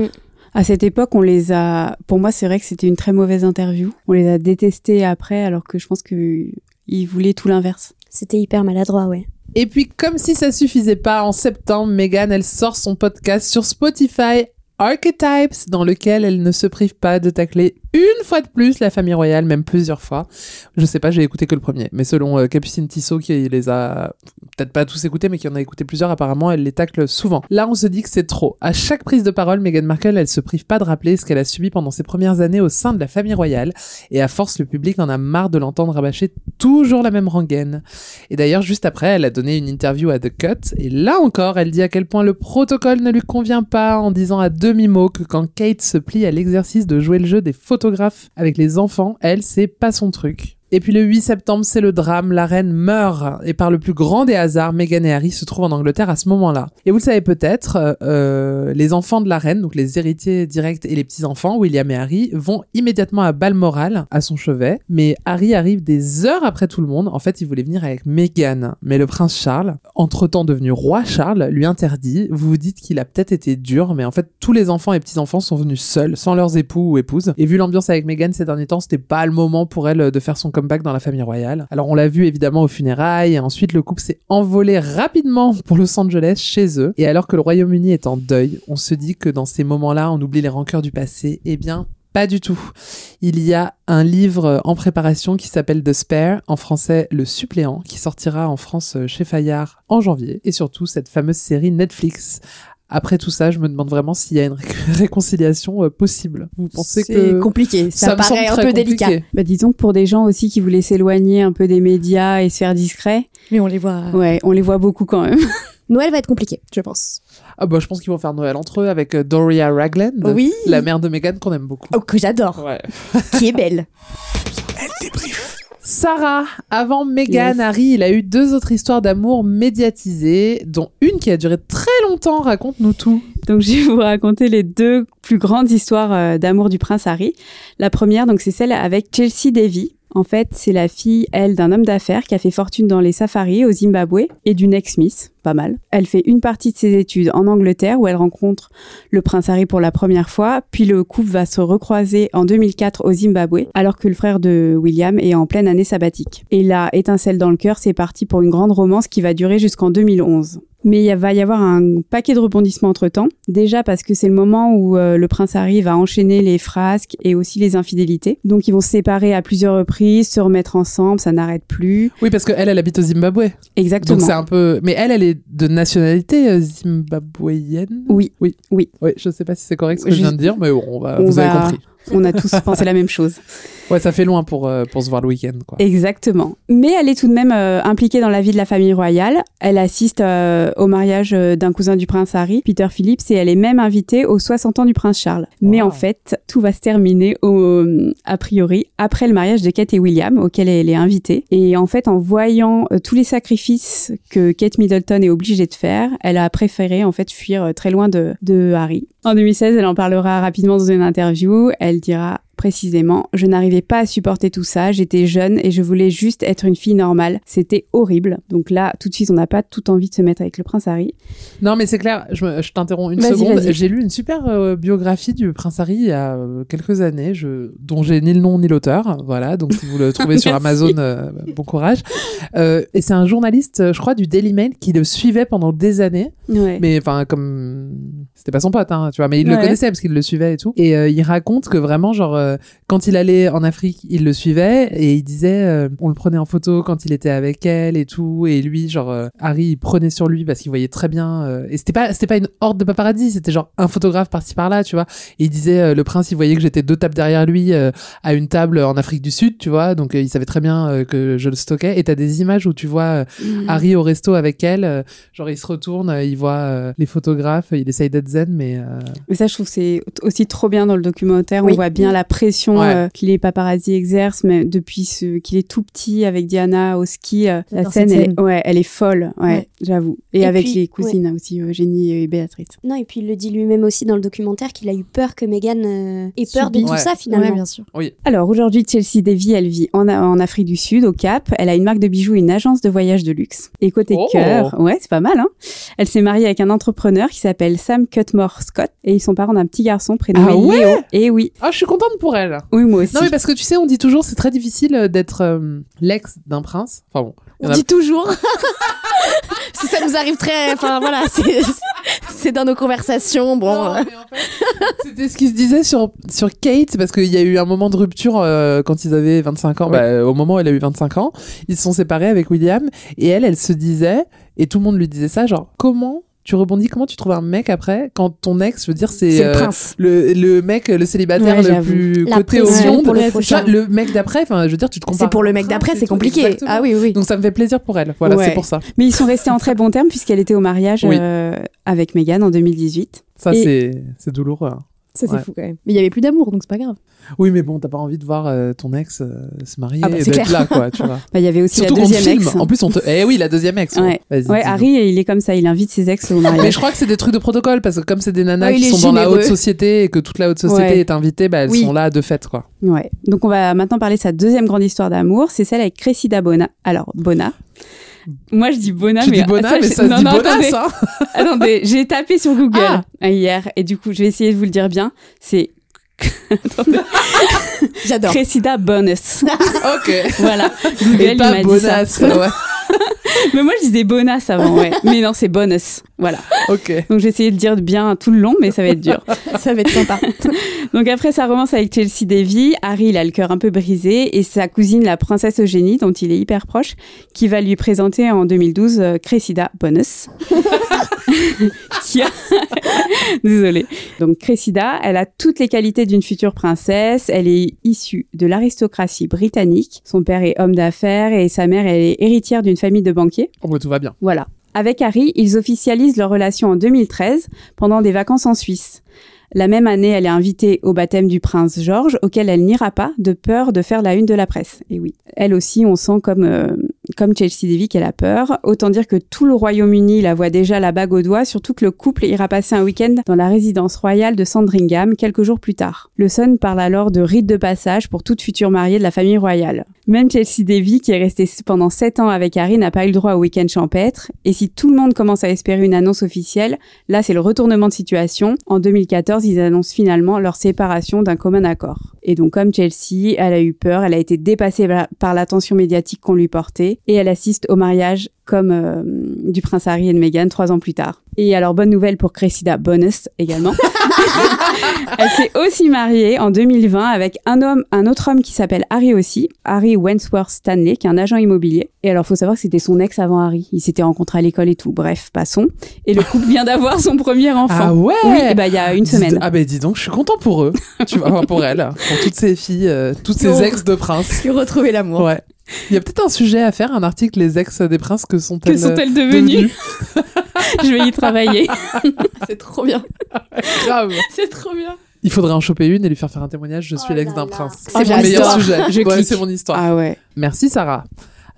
Speaker 4: À cette époque, on les a. Pour moi, c'est vrai que c'était une très mauvaise interview. On les a détestés après, alors que je pense que ils voulaient tout l'inverse.
Speaker 7: C'était hyper maladroit, ouais.
Speaker 3: Et puis, comme si ça suffisait pas, en septembre, Megan, elle sort son podcast sur Spotify, Archetypes, dans lequel elle ne se prive pas de tacler une fois de plus la famille royale, même plusieurs fois. Je sais pas, j'ai écouté que le premier, mais selon euh, Capucine Tissot, qui les a peut-être pas tous écoutés, mais qui en a écouté plusieurs, apparemment, elle les tacle souvent. Là, on se dit que c'est trop. À chaque prise de parole, Meghan Markle, elle se prive pas de rappeler ce qu'elle a subi pendant ses premières années au sein de la famille royale, et à force, le public en a marre de l'entendre rabâcher toujours la même rengaine. Et d'ailleurs, juste après, elle a donné une interview à The Cut, et là encore, elle dit à quel point le protocole ne lui convient pas, en disant à demi-mot que quand Kate se plie à l'exercice de jouer le jeu des photographes avec les enfants, elle, c'est pas son truc. Et puis le 8 septembre, c'est le drame, la reine meurt. Et par le plus grand des hasards, Meghan et Harry se trouvent en Angleterre à ce moment-là. Et vous le savez peut-être, euh, euh, les enfants de la reine, donc les héritiers directs et les petits-enfants, William et Harry, vont immédiatement à Balmoral, à son chevet. Mais Harry arrive des heures après tout le monde. En fait, il voulait venir avec Meghan. Mais le prince Charles, entre-temps devenu roi Charles, lui interdit. Vous vous dites qu'il a peut-être été dur, mais en fait, tous les enfants et petits-enfants sont venus seuls, sans leurs époux ou épouses. Et vu l'ambiance avec Meghan ces derniers temps, c'était pas le moment pour elle de faire son comeback dans la famille royale. Alors on l'a vu évidemment aux funérailles, et ensuite le couple s'est envolé rapidement [laughs] pour Los Angeles chez eux. Et alors que le Royaume-Uni est en deuil, on se dit que dans ces moments-là, on oublie les rancœurs du passé. Eh bien, pas du tout. Il y a un livre en préparation qui s'appelle The Spare, en français Le Suppléant, qui sortira en France chez Fayard en janvier. Et surtout cette fameuse série Netflix. Après tout ça, je me demande vraiment s'il y a une ré- [laughs] réconciliation euh, possible. Vous pensez
Speaker 4: C'est
Speaker 3: que
Speaker 4: compliqué, ça,
Speaker 3: me
Speaker 4: paraît
Speaker 3: semble
Speaker 4: un peu délicat. Bah, disons que pour des gens aussi qui voulaient s'éloigner un peu des médias et se faire discret.
Speaker 7: Mais on les voit.
Speaker 4: Ouais, on les voit beaucoup quand même. [laughs]
Speaker 8: Noël va être compliqué, je pense.
Speaker 3: Ah bah je pense qu'ils vont faire Noël entre eux avec euh, Doria Ragland,
Speaker 8: Oui.
Speaker 3: la mère de Meghan qu'on aime beaucoup.
Speaker 8: Oh, que j'adore.
Speaker 3: Ouais.
Speaker 8: Qui est belle. [laughs]
Speaker 3: Sarah, avant Meghan,
Speaker 4: Yes.
Speaker 3: Harry, il a eu deux autres histoires d'amour médiatisées, dont une qui a duré très longtemps. Raconte-nous tout.
Speaker 4: Donc je vais vous raconter les deux plus grandes histoires euh, d'amour du prince Harry. La première, donc c'est celle avec Chelsea Davy. En fait, c'est la fille, elle, d'un homme d'affaires qui a fait fortune dans les safaris au Zimbabwe et d'une ex-miss, pas mal. Elle fait une partie de ses études en Angleterre où elle rencontre le prince Harry pour la première fois, puis le couple va se recroiser en 2004 au Zimbabwe, alors que le frère de William est en pleine année sabbatique. Et là, étincelle dans le cœur, c'est parti pour une grande romance qui va durer jusqu'en 2011. Mais il va y avoir un paquet de rebondissements entre temps. Déjà parce que c'est le moment où euh, le prince Harry va enchaîner les frasques et aussi les infidélités. Donc ils vont se séparer à plusieurs reprises, se remettre ensemble, ça n'arrête plus.
Speaker 3: Oui, parce qu'elle, elle habite au Zimbabwe.
Speaker 4: Exactement.
Speaker 3: Donc c'est un peu. Mais elle, elle est de nationalité euh, zimbabwéenne?
Speaker 4: Oui.
Speaker 3: Oui.
Speaker 4: Oui.
Speaker 3: Oui, je sais pas si c'est correct ce que je
Speaker 4: Je-
Speaker 3: viens de dire, mais bon, on va-
Speaker 4: On
Speaker 3: vous
Speaker 4: va-
Speaker 3: avez compris.
Speaker 4: On a tous pensé la même chose.
Speaker 3: Ouais, ça fait loin pour, euh, pour se voir le week-end, quoi.
Speaker 4: Exactement. Mais elle est tout de même euh, impliquée dans la vie de la famille royale. Elle assiste euh, au mariage d'un cousin du prince Harry, Peter Phillips, et elle est même invitée aux 60 ans du prince Charles. Mais en fait, tout va se terminer, au, a priori, après le mariage de Kate et William, auquel elle est invitée. Et en fait, en voyant tous les sacrifices que Kate Middleton est obligée de faire, elle a préféré en fait fuir très loin de, de Harry. En 2016, elle en parlera rapidement dans une interview. Elle dira précisément, je n'arrivais pas à supporter tout ça, j'étais jeune et je voulais juste être une fille normale. C'était horrible. Donc là, tout de suite, on n'a pas tout envie de se mettre avec le prince Harry.
Speaker 3: Non, mais c'est clair, je, t'interromps une seconde. J'ai lu une super euh, biographie du prince Harry il y a euh, quelques années, je, dont j'ai ni le nom ni l'auteur. Voilà, donc si vous le trouvez [laughs] sur. Amazon, euh, bon courage. Et c'est un journaliste, je crois, du Daily Mail qui le suivait pendant des années.
Speaker 4: Ouais.
Speaker 3: Mais enfin, comme c'était pas son pote, hein, tu vois, mais il le connaissait parce qu'il le suivait et tout. Et euh, il raconte que vraiment, genre, euh, quand il allait en Afrique, il le suivait et il disait, euh, on le prenait en photo quand il était avec elle et tout. Et lui, genre, Harry, il prenait sur lui parce qu'il voyait très bien. et c'était pas, c'était pas une horde de paparazzi, c'était genre un photographe par-ci par-là, tu vois. Et il disait, le prince, il voyait que j'étais deux tables derrière lui à une table en Afrique du Sud, tu vois. Donc il savait très bien que je le stockais. Et t'as des images où tu vois
Speaker 4: Mhm.
Speaker 3: Harry au resto avec elle, genre il se retourne, il voit les photographes, il essaye d'être zen, mais euh,
Speaker 4: Mais ça, je trouve que c'est aussi trop bien dans le documentaire.
Speaker 8: Oui.
Speaker 4: On voit bien la pression
Speaker 3: Ouais.
Speaker 4: euh, que les paparazzi exercent, mais depuis ce, qu'il est tout petit avec Diana au ski, euh, la scène, elle,
Speaker 8: scène.
Speaker 4: est- ouais, elle est folle, ouais,
Speaker 8: Ouais.
Speaker 4: j'avoue. Et,
Speaker 7: Et
Speaker 4: avec
Speaker 7: puis,
Speaker 4: les cousines aussi, Eugénie et Béatrice.
Speaker 7: Non, et puis il le dit lui-même aussi dans le documentaire qu'il a eu peur que Meghan euh, ait peur de tout
Speaker 3: Ouais.
Speaker 7: ça finalement.
Speaker 8: Ouais, bien sûr.
Speaker 3: oui.
Speaker 4: Alors aujourd'hui, Chelsea Davy, elle vit en, en Afrique du Sud, au Cap. Elle a une marque de bijoux et une agence de voyage de luxe. Et côté
Speaker 3: Oh.
Speaker 4: cœur, ouais, c'est pas mal. Hein elle s'est mariée avec un entrepreneur qui s'appelle Sam Cutmore Scott et ils sont parents d'un petit garçon prénommé
Speaker 3: Ah ouais
Speaker 4: Léo. Et oui,
Speaker 3: Ah, je suis contente pour elle.
Speaker 4: oui moi aussi.
Speaker 3: Non, mais parce que tu sais, on dit toujours c'est très difficile euh, d'être euh, l'ex d'un prince. Enfin bon.
Speaker 8: On
Speaker 3: a-
Speaker 8: dit toujours. [laughs] [laughs] si ça nous arrive très. Enfin voilà, c'est c'est dans nos conversations. Bon. Euh,
Speaker 3: mais en fait, C'était ce qui se disait sur, sur Kate, parce qu'il y a eu un moment de rupture euh, quand ils avaient 25 ans. Bah, au moment où elle a eu 25 ans, ils se sont séparés avec William. Et elle, elle se disait, et tout le monde lui disait ça, genre, comment tu rebondis, comment tu trouves un mec après quand ton ex, je veux dire, c'est
Speaker 8: le
Speaker 3: euh,
Speaker 8: prince.
Speaker 3: le, le mec, le célibataire
Speaker 4: Ouais,
Speaker 3: le plus
Speaker 7: La
Speaker 3: coté au monde.
Speaker 7: pour le prochain.
Speaker 3: le mec d'après, enfin, je veux dire, tu te compares.
Speaker 8: C'est pour le mec d'après, c'est compliqué.
Speaker 3: exactement.
Speaker 8: Ah oui, oui.
Speaker 3: Donc ça me fait plaisir pour elle. Voilà,
Speaker 4: Ouais.
Speaker 3: c'est pour ça.
Speaker 4: Mais ils sont restés en très bons termes puisqu'elle était au mariage
Speaker 3: Oui.
Speaker 4: euh, avec Meghan en 2018.
Speaker 3: Ça, c'est douloureux. hein.
Speaker 8: Ça, c'est
Speaker 3: Ouais.
Speaker 8: fou quand même. Mais il y avait plus d'amour, donc c'est pas grave.
Speaker 3: Oui, mais bon, t'as pas envie de voir euh, ton ex euh, se marier
Speaker 8: Ah bah,
Speaker 3: et d'être là, quoi, tu vois. [laughs]
Speaker 4: Bah, Il y avait aussi
Speaker 3: Surtout
Speaker 4: la deuxième
Speaker 3: filme.
Speaker 4: ex.
Speaker 3: En plus, on te. Eh oui, la deuxième ex.
Speaker 4: Ouais. Harry, il est comme ça, il invite ses ex au mariage.
Speaker 3: Mais je crois que c'est des trucs de protocole parce que comme c'est des nanas qui sont dans la haute société et que toute la haute société est invitée, bah, elles
Speaker 8: Oui.
Speaker 3: sont là de fait, quoi.
Speaker 4: Ouais. Donc on va maintenant parler de sa deuxième grande histoire d'amour, c'est celle avec Cressida Bona. Alors Bona. Moi je dis Bona,
Speaker 3: Tu
Speaker 4: mais
Speaker 3: dis Bona, mais ça se
Speaker 4: non,
Speaker 3: dit
Speaker 4: non,
Speaker 3: Bonas,
Speaker 4: attendez.
Speaker 3: hein. [laughs]
Speaker 4: Attendez, j'ai tapé sur Google
Speaker 8: Ah.
Speaker 4: hein, hier et du coup je vais essayer de vous le dire bien. C'est. [laughs]
Speaker 8: J'adore.
Speaker 4: Cressida Bonus. [laughs]
Speaker 3: ok.
Speaker 4: voilà. Google
Speaker 3: Et pas Bonas.
Speaker 4: ça.
Speaker 3: ouais. [laughs]
Speaker 4: Mais moi je disais Bonas avant, ouais. Mais non, c'est Bonus. Voilà.
Speaker 3: Ok.
Speaker 4: Donc j'ai essayé de dire bien tout le long, mais ça va être dur. [laughs]
Speaker 8: Ça va être sympa. [laughs]
Speaker 4: Donc après sa romance avec Chelsea Davy, Harry il a le cœur un peu brisé et sa cousine la princesse Eugénie dont il est hyper proche qui va lui présenter en 2012 euh, Cressida Bonus. qui a... Désolée. Donc Cressida, elle a toutes les qualités d'une future princesse, elle est issue de l'aristocratie britannique, son père est homme d'affaires et sa mère elle est héritière d'une famille de banquiers.
Speaker 3: Oh, bah, tout va bien.
Speaker 4: Voilà. Avec Harry, ils officialisent leur relation en 2013 pendant des vacances en Suisse. La même année, elle est invitée au baptême du prince George, auquel elle n'ira pas, de peur de faire la une de la presse. Et oui, elle aussi, on sent comme, euh, comme Chelsea Davy qu'elle a peur. Autant dire que tout le Royaume-Uni la voit déjà la bague au doigt, surtout que le couple ira passer un week-end dans la résidence royale de Sandringham quelques jours plus tard. Le Sun parle alors de rite de passage pour toute future mariée de la famille royale. Même Chelsea Davy, qui est restée pendant sept ans avec Harry, n'a pas eu le droit au week-end champêtre. Et si tout le monde commence à espérer une annonce officielle, là c'est le retournement de situation. En 2014, ils annoncent finalement leur séparation d'un commun accord. Et donc comme Chelsea, elle a eu peur, elle a été dépassée par l'attention médiatique qu'on lui portait, et elle assiste au mariage comme euh, du prince Harry et de Meghan trois ans plus tard. Et alors, bonne nouvelle pour Cressida Bonus également. [laughs] Elle s'est aussi mariée en 2020 avec un homme, un autre homme qui s'appelle Harry aussi, Harry Wentworth Stanley, qui est un agent immobilier. Et alors, faut savoir que c'était son ex avant Harry. Ils s'étaient rencontrés à l'école et tout. Bref, passons. Et le couple vient d'avoir son premier enfant.
Speaker 3: Ah ouais
Speaker 4: Oui, et bah, il y a une semaine.
Speaker 3: Ah ben dis donc, je suis content pour eux. tu vois, pour elle, pour toutes ces filles, euh, toutes ces ex de prince.
Speaker 8: Qui [laughs] retrouver l'amour.
Speaker 3: Ouais. Il y a peut-être un sujet à faire, un article, les ex des princes, que sont-elles
Speaker 4: Que sont-elles devenues [laughs] Je vais y travailler. [laughs]
Speaker 8: C'est trop bien.
Speaker 3: Grave.
Speaker 8: C'est trop bien.
Speaker 3: Il faudrait en choper une et lui faire faire un témoignage. Je suis
Speaker 8: Oh
Speaker 3: l'ex d'un prince.
Speaker 4: C'est
Speaker 3: C'est
Speaker 4: mon
Speaker 3: meilleur sujet.
Speaker 4: Je
Speaker 3: Ouais, c'est mon histoire.
Speaker 4: Ah ouais.
Speaker 3: Merci Sarah.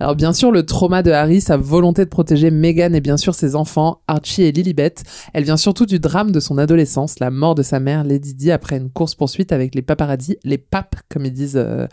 Speaker 3: Alors bien sûr, le trauma de Harry, sa volonté de protéger Meghan et bien sûr ses enfants, Archie et Lilibet, elle vient surtout du drame de son adolescence, la mort de sa mère Lady Di après une course-poursuite avec les paparazzis, les papes comme ils disent euh,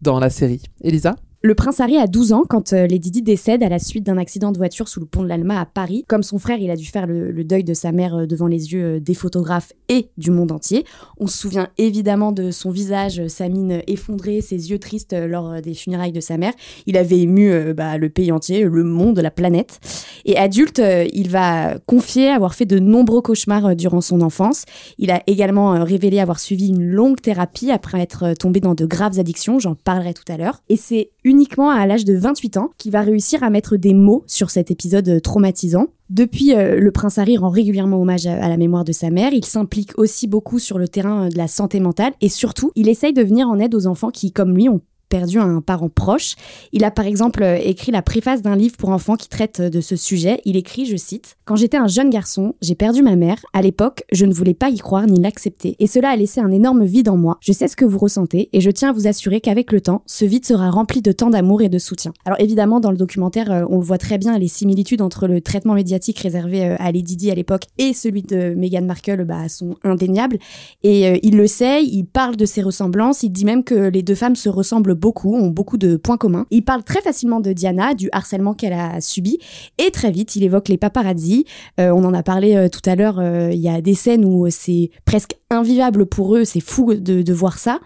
Speaker 3: dans la série. Elisa?
Speaker 8: Le prince Harry a 12 ans quand euh, Lady Di décède à la suite d'un accident de voiture sous le pont de l'Alma à Paris. Comme son frère, il a dû faire le, deuil de sa mère euh, devant les yeux euh, des photographes et du monde entier. On se souvient évidemment de son visage, sa mine effondrée, ses yeux tristes lors des funérailles de sa mère. Il avait ému bah, le pays entier, le monde, la planète. Et adulte, il va confier avoir fait de nombreux cauchemars durant son enfance. Il a également révélé avoir suivi une longue thérapie après être tombé dans de graves addictions, j'en parlerai tout à l'heure. Et c'est uniquement à l'âge de 28 ans qu'il va réussir à mettre des mots sur cet épisode euh, traumatisant. Depuis, euh, le prince Harry rend régulièrement hommage à, à la mémoire de sa mère. Il s'implique aussi beaucoup sur le terrain euh, de la santé mentale et surtout, il essaye de venir en aide aux enfants qui, comme lui, ont perdu un parent proche. Il a par exemple euh, écrit la préface d'un livre pour enfants qui traite euh, de ce sujet. Il écrit, je cite, Quand j'étais un jeune garçon, j'ai perdu ma mère. À l'époque, je ne voulais pas y croire ni l'accepter. Et cela a laissé un énorme vide en moi. Je sais ce que vous ressentez et je tiens à vous assurer qu'avec le temps, ce vide sera rempli de tant d'amour et de soutien. Alors évidemment, dans le documentaire, euh, on le voit très bien, les similitudes entre le traitement médiatique réservé à Lady Di à l'époque et celui de Meghan Markle bah, sont indéniables. Et il le sait, il parle de ses ressemblances, il dit même que les deux femmes se ressemblent beaucoup, ont beaucoup de points communs. Il parle très facilement de Diana, du harcèlement qu'elle a subi, et très vite, il évoque les paparazzi. Euh, on en a parlé euh, tout à l'heure, euh, il y a des scènes où c'est presque invivable pour eux, c'est fou de, voir ça.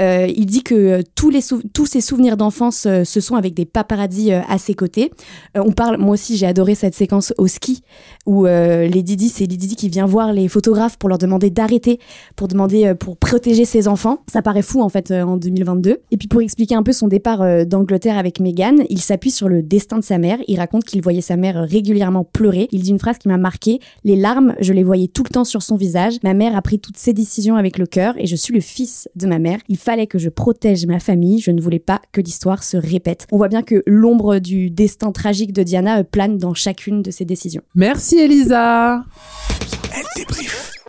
Speaker 8: Euh, il dit que euh, tous, les tous ses souvenirs d'enfance euh, se sont avec des paparazzi euh, à ses côtés. On parle, moi aussi j'ai adoré cette séquence au ski où euh, Lady Di, c'est Lady Di qui vient voir les photographes pour leur demander d'arrêter, pour demander, pour protéger ses enfants. Ça paraît fou en fait en 2022. Et puis pour expliquer un peu son départ d'Angleterre avec Meghan, il s'appuie sur le destin de sa mère. Il raconte qu'il voyait sa mère régulièrement pleurer. Il dit une phrase qui m'a marqué Les larmes, je les voyais tout le temps sur son visage. Ma mère a pris toutes ses décisions avec le cœur et je suis le fils de ma mère. Il fallait que je protège ma famille. Je ne voulais pas que l'histoire se répète. On voit bien que l'ombre du destin tragique de Diana euh, plane dans chacune de ses décisions.
Speaker 3: Merci Elisa.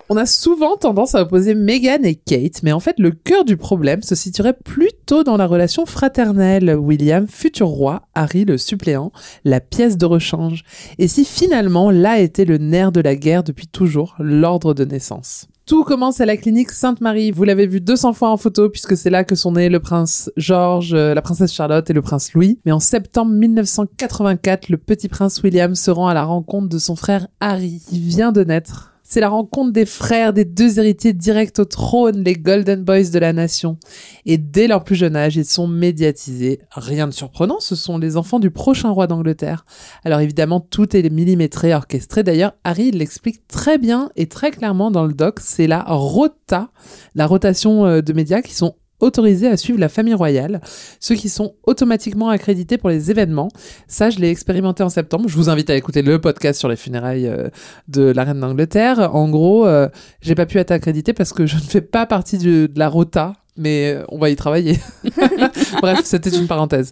Speaker 3: On a souvent tendance à opposer Meghan et Kate, mais en fait le cœur du problème se situerait plutôt dans la relation fraternelle. William, futur roi, Harry, le suppléant, la pièce de rechange. Et si finalement là était le nerf de la guerre depuis toujours, l'ordre de naissance. Tout commence à la clinique Sainte-Marie. Vous l'avez vu 200 fois en photo puisque c'est là que sont nés le prince George, euh, la princesse Charlotte et le prince Louis. Mais en septembre 1984, le petit prince William se rend à la rencontre de son frère Harry, qui vient de naître. C'est la rencontre des frères des deux héritiers directs au trône, les Golden Boys de la nation. Et dès leur plus jeune âge, ils sont médiatisés. Rien de surprenant, ce sont les enfants du prochain roi d'Angleterre. Alors évidemment, tout est millimétré, orchestré. D'ailleurs, Harry l'explique très bien et très clairement dans le doc. C'est la rota, la rotation euh, de médias qui sont autorisés à suivre la famille royale, ceux qui sont automatiquement accrédités pour les événements. Ça, je l'ai expérimenté en septembre. Je vous invite à écouter le podcast sur les funérailles euh, de la reine d'Angleterre. En gros, euh, j'ai pas pu être accrédité parce que je ne fais pas partie de la rota mais euh, on va y travailler. [laughs] Bref, c'était une parenthèse.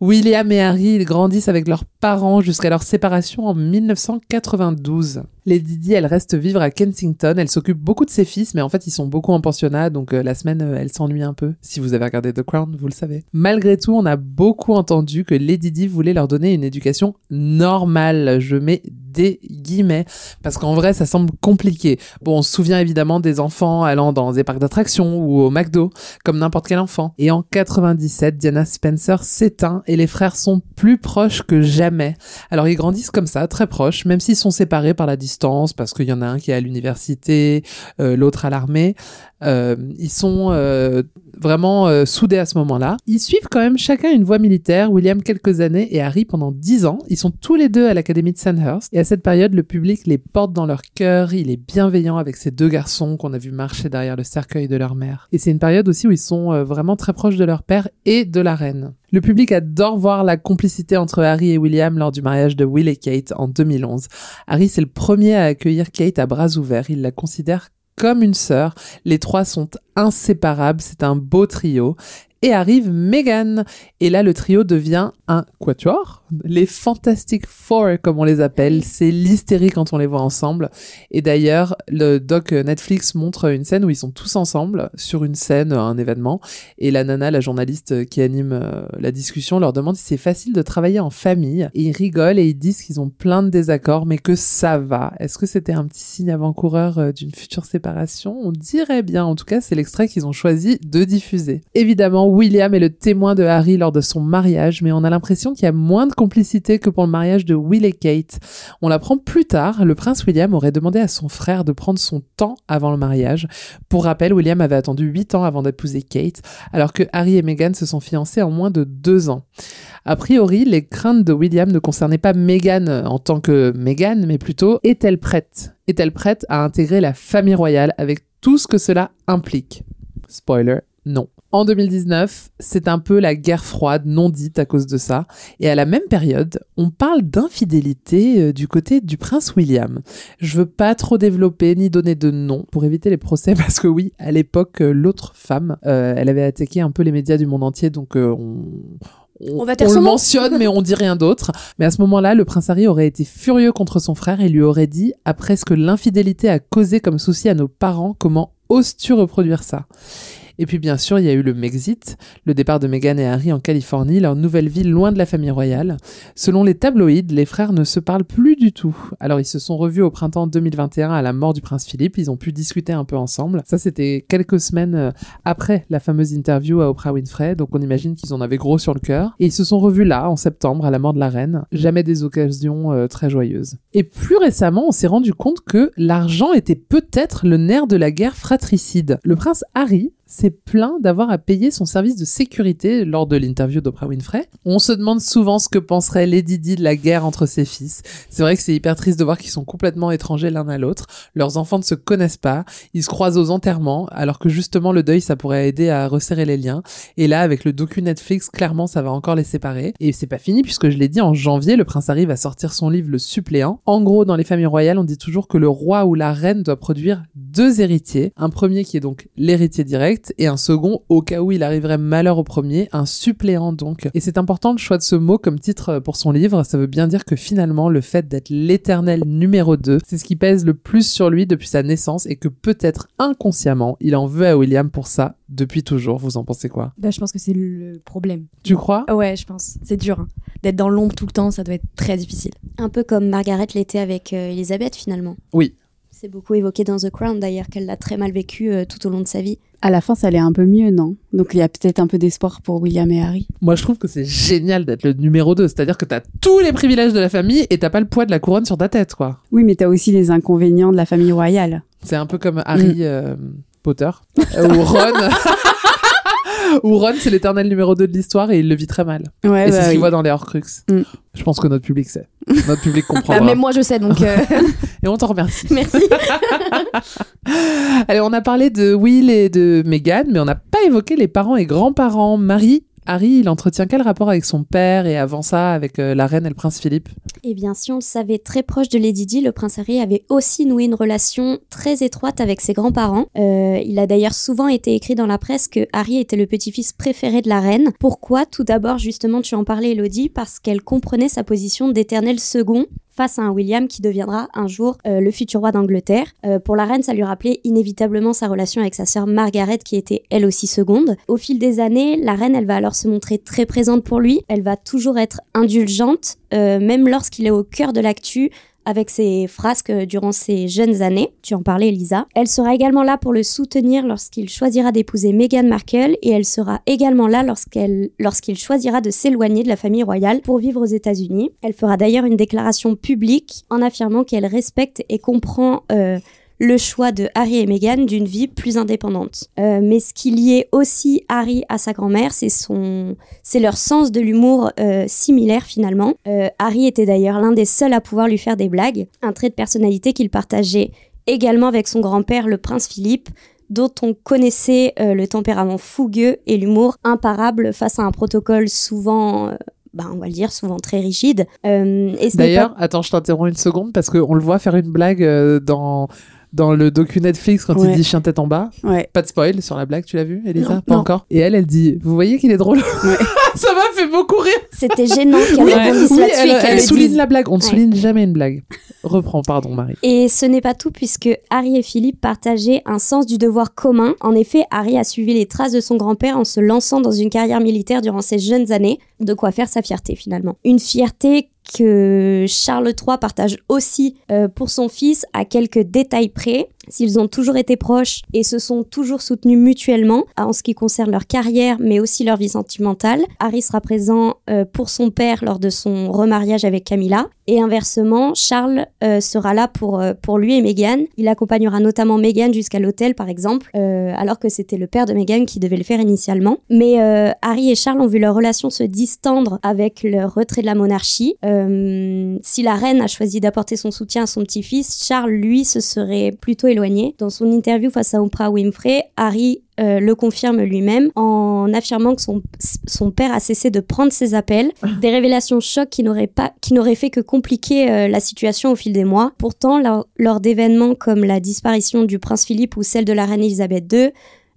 Speaker 3: William et Harry ils grandissent avec leurs parents jusqu'à leur séparation en 1992. Lady Di, elle reste vivre à Kensington. Elle s'occupe beaucoup de ses fils, mais en fait, ils sont beaucoup en pensionnat, donc euh, la semaine, euh, elle s'ennuie un peu. Si vous avez regardé The Crown, vous le savez. Malgré tout, on a beaucoup entendu que Lady Di voulait leur donner une éducation normale. Je mets des guillemets parce qu'en vrai ça semble compliqué. Bon, on se souvient évidemment des enfants allant dans des parcs d'attractions ou au McDo comme n'importe quel enfant. Et en 97, Diana Spencer s'éteint et les frères sont plus proches que jamais. Alors ils grandissent comme ça, très proches, même s'ils sont séparés par la distance parce qu'il y en a un qui est à l'université, euh, l'autre à l'armée. Euh, ils sont euh, vraiment euh, soudés à ce moment-là. Ils suivent quand même chacun une voie militaire, William quelques années et Harry pendant dix ans. Ils sont tous les deux à l'académie de Sandhurst. Et à cette période, le public les porte dans leur cœur. Il est bienveillant avec ces deux garçons qu'on a vu marcher derrière le cercueil de leur mère. Et c'est une période aussi où ils sont vraiment très proches de leur père et de la reine. Le public adore voir la complicité entre Harry et William lors du mariage de Will et Kate en 2011. Harry, c'est le premier à accueillir Kate à bras ouverts. Il la considère comme une sœur. Les trois sont inséparables, c'est un beau trio. Et arrive Meghan. Et là, le trio devient un quatuor. Les Fantastic Four, comme on les appelle. C'est l'hystérie quand on les voit ensemble. Et d'ailleurs, le doc Netflix montre une scène où ils sont tous ensemble sur une scène, un événement. Et la nana, la journaliste qui anime euh, la discussion, leur demande si c'est facile de travailler en famille. Et ils rigolent et ils disent qu'ils ont plein de désaccords, mais que ça va. Est-ce que c'était un petit signe avant-coureur euh, d'une future séparation? On dirait bien. En tout cas, c'est l'extrait qu'ils ont choisi de diffuser. Évidemment, William est le témoin de Harry lors de son mariage, mais on a l'impression qu'il y a moins de complicité que pour le mariage de Will et Kate. On l'apprend plus tard, le prince William aurait demandé à son frère de prendre son temps avant le mariage. Pour rappel, William avait attendu 8 ans avant d'épouser Kate, alors que Harry et Meghan se sont fiancés en moins de 2 ans. A priori, les craintes de William ne concernaient pas Meghan en tant que Meghan, mais plutôt est-elle prête? Est-elle prête à intégrer la famille royale avec tout ce que cela implique? Spoiler, non. En 2019, c'est un peu la guerre froide non dite à cause de ça. Et à la même période, on parle d'infidélité euh, du côté du prince William. Je veux pas trop développer ni donner de nom pour éviter les procès [laughs] parce que oui, à l'époque, euh, l'autre femme, euh, elle avait attaqué un peu les médias du monde entier, donc euh, on,
Speaker 8: On va taire
Speaker 3: le mentionne, mais on dit rien d'autre. Mais à ce moment-là, le prince Harry aurait été furieux contre son frère et lui aurait dit, après ce que l'infidélité a causé comme souci à nos parents, comment oses-tu reproduire ça? Et puis bien sûr, il y a eu le Mexit, le départ de Meghan et Harry en Californie, leur nouvelle ville loin de la famille royale. Selon les tabloïds, les frères ne se parlent plus du tout. Alors ils se sont revus au printemps 2021 à la mort du prince Philippe, ils ont pu discuter un peu ensemble. Ça c'était quelques semaines euh, après la fameuse interview à Oprah Winfrey, donc on imagine qu'ils en avaient gros sur le cœur. Et ils se sont revus là, en septembre, à la mort de la reine. Jamais des occasions euh, très joyeuses. Et plus récemment, on s'est rendu compte que l'argent était peut-être le nerf de la guerre fratricide. Le prince Harry s'est plaint d'avoir à payer son service de sécurité lors de l'interview d'Oprah Winfrey. On se demande souvent ce que penserait Lady Di de la guerre entre ses fils. C'est vrai que c'est hyper triste de voir qu'ils sont complètement étrangers l'un à l'autre. Leurs enfants ne se connaissent pas. Ils se croisent aux enterrements, alors que justement le deuil, ça pourrait aider à resserrer les liens. Et là, avec le docu Netflix, clairement, ça va encore les séparer. Et c'est pas fini, puisque je l'ai dit, en janvier, le prince arrive à sortir son livre Le Suppléant. En gros, dans les familles royales, on dit toujours que le roi ou la reine doit produire deux héritiers. Un premier qui est donc l'héritier direct et un second au cas où il arriverait malheur au premier, un suppléant donc. Et c'est important le choix de ce mot comme titre pour son livre, ça veut bien dire que finalement le fait d'être l'éternel numéro 2, c'est ce qui pèse le plus sur lui depuis sa naissance et que peut-être inconsciemment, il en veut à William pour ça depuis toujours. Vous en pensez quoi?
Speaker 8: Bah, je pense que c'est le problème.
Speaker 3: Tu crois?
Speaker 8: Ouais, je pense. C'est dur. hein. D'être dans l'ombre tout le temps, ça doit être très difficile.
Speaker 7: Un peu comme Margaret l'était avec euh, Elisabeth finalement.
Speaker 3: Oui.
Speaker 7: C'est beaucoup évoqué dans The Crown d'ailleurs qu'elle l'a très mal vécu euh, tout au long de sa vie.
Speaker 4: À la fin, ça allait un peu mieux, non? Donc il y a peut-être un peu d'espoir pour William et Harry.
Speaker 3: Moi, je trouve que c'est génial d'être le numéro 2, c'est-à-dire que t'as tous les privilèges de la famille et t'as pas le poids de la couronne sur ta tête, quoi.
Speaker 4: Oui, mais t'as aussi les inconvénients de la famille royale.
Speaker 3: C'est un peu comme Harry euh, Potter [laughs] ou Ron. [laughs] [laughs] Ou Ron, c'est l'éternel numéro 2 de l'histoire et il le vit très mal.
Speaker 8: Ouais,
Speaker 3: et
Speaker 8: bah
Speaker 3: c'est ce qu'il
Speaker 8: oui.
Speaker 3: voit dans les Horcrux.
Speaker 8: Mm.
Speaker 3: Je pense que notre public sait. [laughs] Notre public comprend.
Speaker 8: Bah, même moi, je sais, donc. euh, [laughs]
Speaker 3: Et on t'en remercie.
Speaker 8: Merci.
Speaker 3: Allez, on a parlé de Will et de Meghan, mais on n'a pas évoqué les parents et grands-parents. Marie, Harry, il entretient quel rapport avec son père et avant ça avec euh, la reine et le prince Philippe?
Speaker 7: Eh bien, si on le savait très proche de Lady Di, le prince Harry avait aussi noué une relation très étroite avec ses grands-parents. Euh, il a d'ailleurs souvent été écrit dans la presse que Harry était le petit-fils préféré de la reine. Pourquoi? Tout d'abord, justement, tu en parlais, Elodie, parce qu'elle comprenait sa position d'éternel second face à un William qui deviendra un jour euh, le futur roi d'Angleterre. Euh, pour la reine, ça lui rappelait inévitablement sa relation avec sa sœur Margaret qui était elle aussi seconde. Au fil des années, la reine, elle va alors se montrer très présente pour lui. Elle va toujours être indulgente, euh, même lorsqu'il est au cœur de l'actu avec ses frasques durant ses jeunes années. Tu en parlais, Elisa. Elle sera également là pour le soutenir lorsqu'il choisira d'épouser Meghan Markle et elle sera également là lorsqu'elle, lorsqu'il choisira de s'éloigner de la famille royale pour vivre aux États-Unis. Elle fera d'ailleurs une déclaration publique en affirmant qu'elle respecte et comprend euh, le choix de Harry et Meghan d'une vie plus indépendante. Euh, mais ce qui liait aussi Harry à sa grand-mère, c'est son, c'est leur sens de l'humour euh, similaire finalement. Euh, Harry était d'ailleurs l'un des seuls à pouvoir lui faire des blagues, un trait de personnalité qu'il partageait également avec son grand-père, le prince Philippe, dont on connaissait le tempérament fougueux et l'humour imparable face à un protocole souvent bah, on va le dire, souvent très rigide. Euh,
Speaker 3: D'ailleurs,
Speaker 7: pas-
Speaker 3: attends, je t'interromps une seconde parce qu'on le voit faire une blague dans, dans le docu Netflix quand il dit chien tête en bas.
Speaker 4: Ouais.
Speaker 3: Pas de spoil sur la blague, tu l'as vu, Elisa
Speaker 4: Non,
Speaker 3: Pas
Speaker 4: non.
Speaker 3: encore. Et elle, elle dit Vous voyez qu'il est drôle? [laughs] Ça m'a fait beaucoup rire.
Speaker 7: C'était gênant qu'elle
Speaker 3: Oui,
Speaker 7: rebondisse
Speaker 3: oui,
Speaker 7: là-dessus
Speaker 3: elle, souligne la blague. On ne
Speaker 7: Ouais.
Speaker 3: souligne jamais une blague. Reprends, pardon, Marie.
Speaker 7: Et ce n'est pas tout puisque Harry et Philippe partageaient un sens du devoir commun. En effet, Harry a suivi les traces de son grand-père en se lançant dans une carrière militaire durant ses jeunes années, de quoi faire sa fierté finalement. Une fierté que Charles III partage aussi euh, pour son fils à quelques détails près. S'ils ont toujours été proches et se sont toujours soutenus mutuellement en ce qui concerne leur carrière mais aussi leur vie sentimentale. Harry sera présent euh, pour son père lors de son remariage avec Camilla et inversement, Charles euh, sera là pour, euh, pour lui et Meghan. Il accompagnera notamment Meghan jusqu'à l'hôtel par exemple, euh, alors que c'était le père de Meghan qui devait le faire initialement. Mais euh, Harry et Charles ont vu leur relation se distendre avec le retrait de la monarchie. Euh, si la reine a choisi d'apporter son soutien à son petit-fils, Charles, lui, se serait plutôt Dans son interview face à Oprah Winfrey, Harry euh, le confirme lui-même en affirmant que son, son père a cessé de prendre ses appels. Des révélations chocs qui n'auraient qui n'auraient fait que compliquer euh, la situation au fil des mois. Pourtant, lors, lors d'événements comme la disparition du prince Philippe ou celle de la reine Elisabeth II,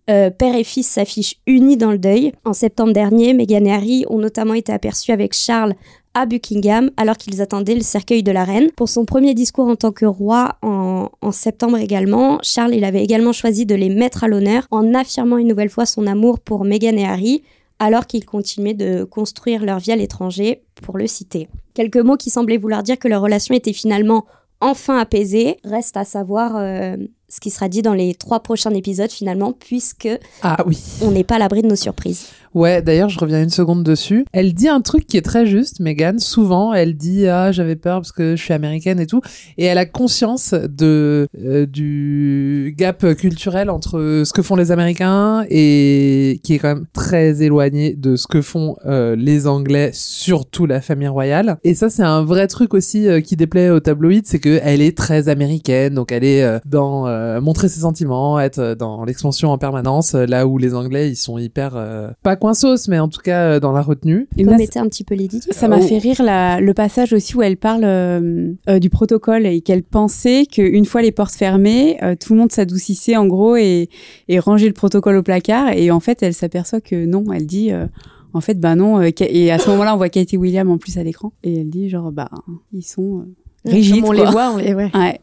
Speaker 7: euh, père et fils s'affichent unis dans le deuil. En septembre dernier, Meghan et Harry ont notamment été aperçus avec Charles à Buckingham alors qu'ils attendaient le cercueil de la reine. Pour son premier discours en tant que roi en, septembre également, Charles avait également choisi de les mettre à l'honneur en affirmant une nouvelle fois son amour pour Meghan et Harry alors qu'ils continuaient de construire leur vie à l'étranger, pour le citer. Quelques mots qui semblaient vouloir dire que leur relation était finalement enfin apaisée. Reste à savoir euh, ce qui sera dit dans les trois prochains épisodes finalement, puisque
Speaker 3: Ah oui.
Speaker 7: on n'est pas à l'abri de nos surprises.
Speaker 3: Ouais, d'ailleurs, je reviens une seconde dessus. Elle dit un truc qui est très juste, Meghan. Souvent, elle dit ah j'avais peur parce que je suis américaine et tout, et elle a conscience de euh, du gap culturel entre ce que font les Américains et qui est quand même très éloigné de ce que font euh, les Anglais, surtout la famille royale. Et ça, c'est un vrai truc aussi euh, qui déplaît au tabloïd, c'est que elle est très américaine, donc elle est dans euh, montrer ses sentiments, être dans l'expansion en permanence, euh, là où les Anglais ils sont hyper euh, pas coinsos, mais en tout cas euh, dans la retenue.
Speaker 4: Et
Speaker 7: Comme
Speaker 4: moi,
Speaker 7: était un petit peu Lady.
Speaker 4: Ça m'a
Speaker 3: Oh.
Speaker 4: fait rire la- le passage aussi où elle parle euh, euh, du protocole et qu'elle pensait qu'une fois les portes fermées, euh, tout le monde s'adoucissait en gros et, et rangeait le protocole au placard. Et en fait, elle s'aperçoit que non, elle dit euh, en fait, bah non. euh, et à ce moment-là, on voit Katie William en plus à l'écran. Et elle dit genre, bah, ils sont euh, rigides.
Speaker 8: Comme on
Speaker 4: quoi.
Speaker 8: les voit, on les ouais.
Speaker 4: Ouais.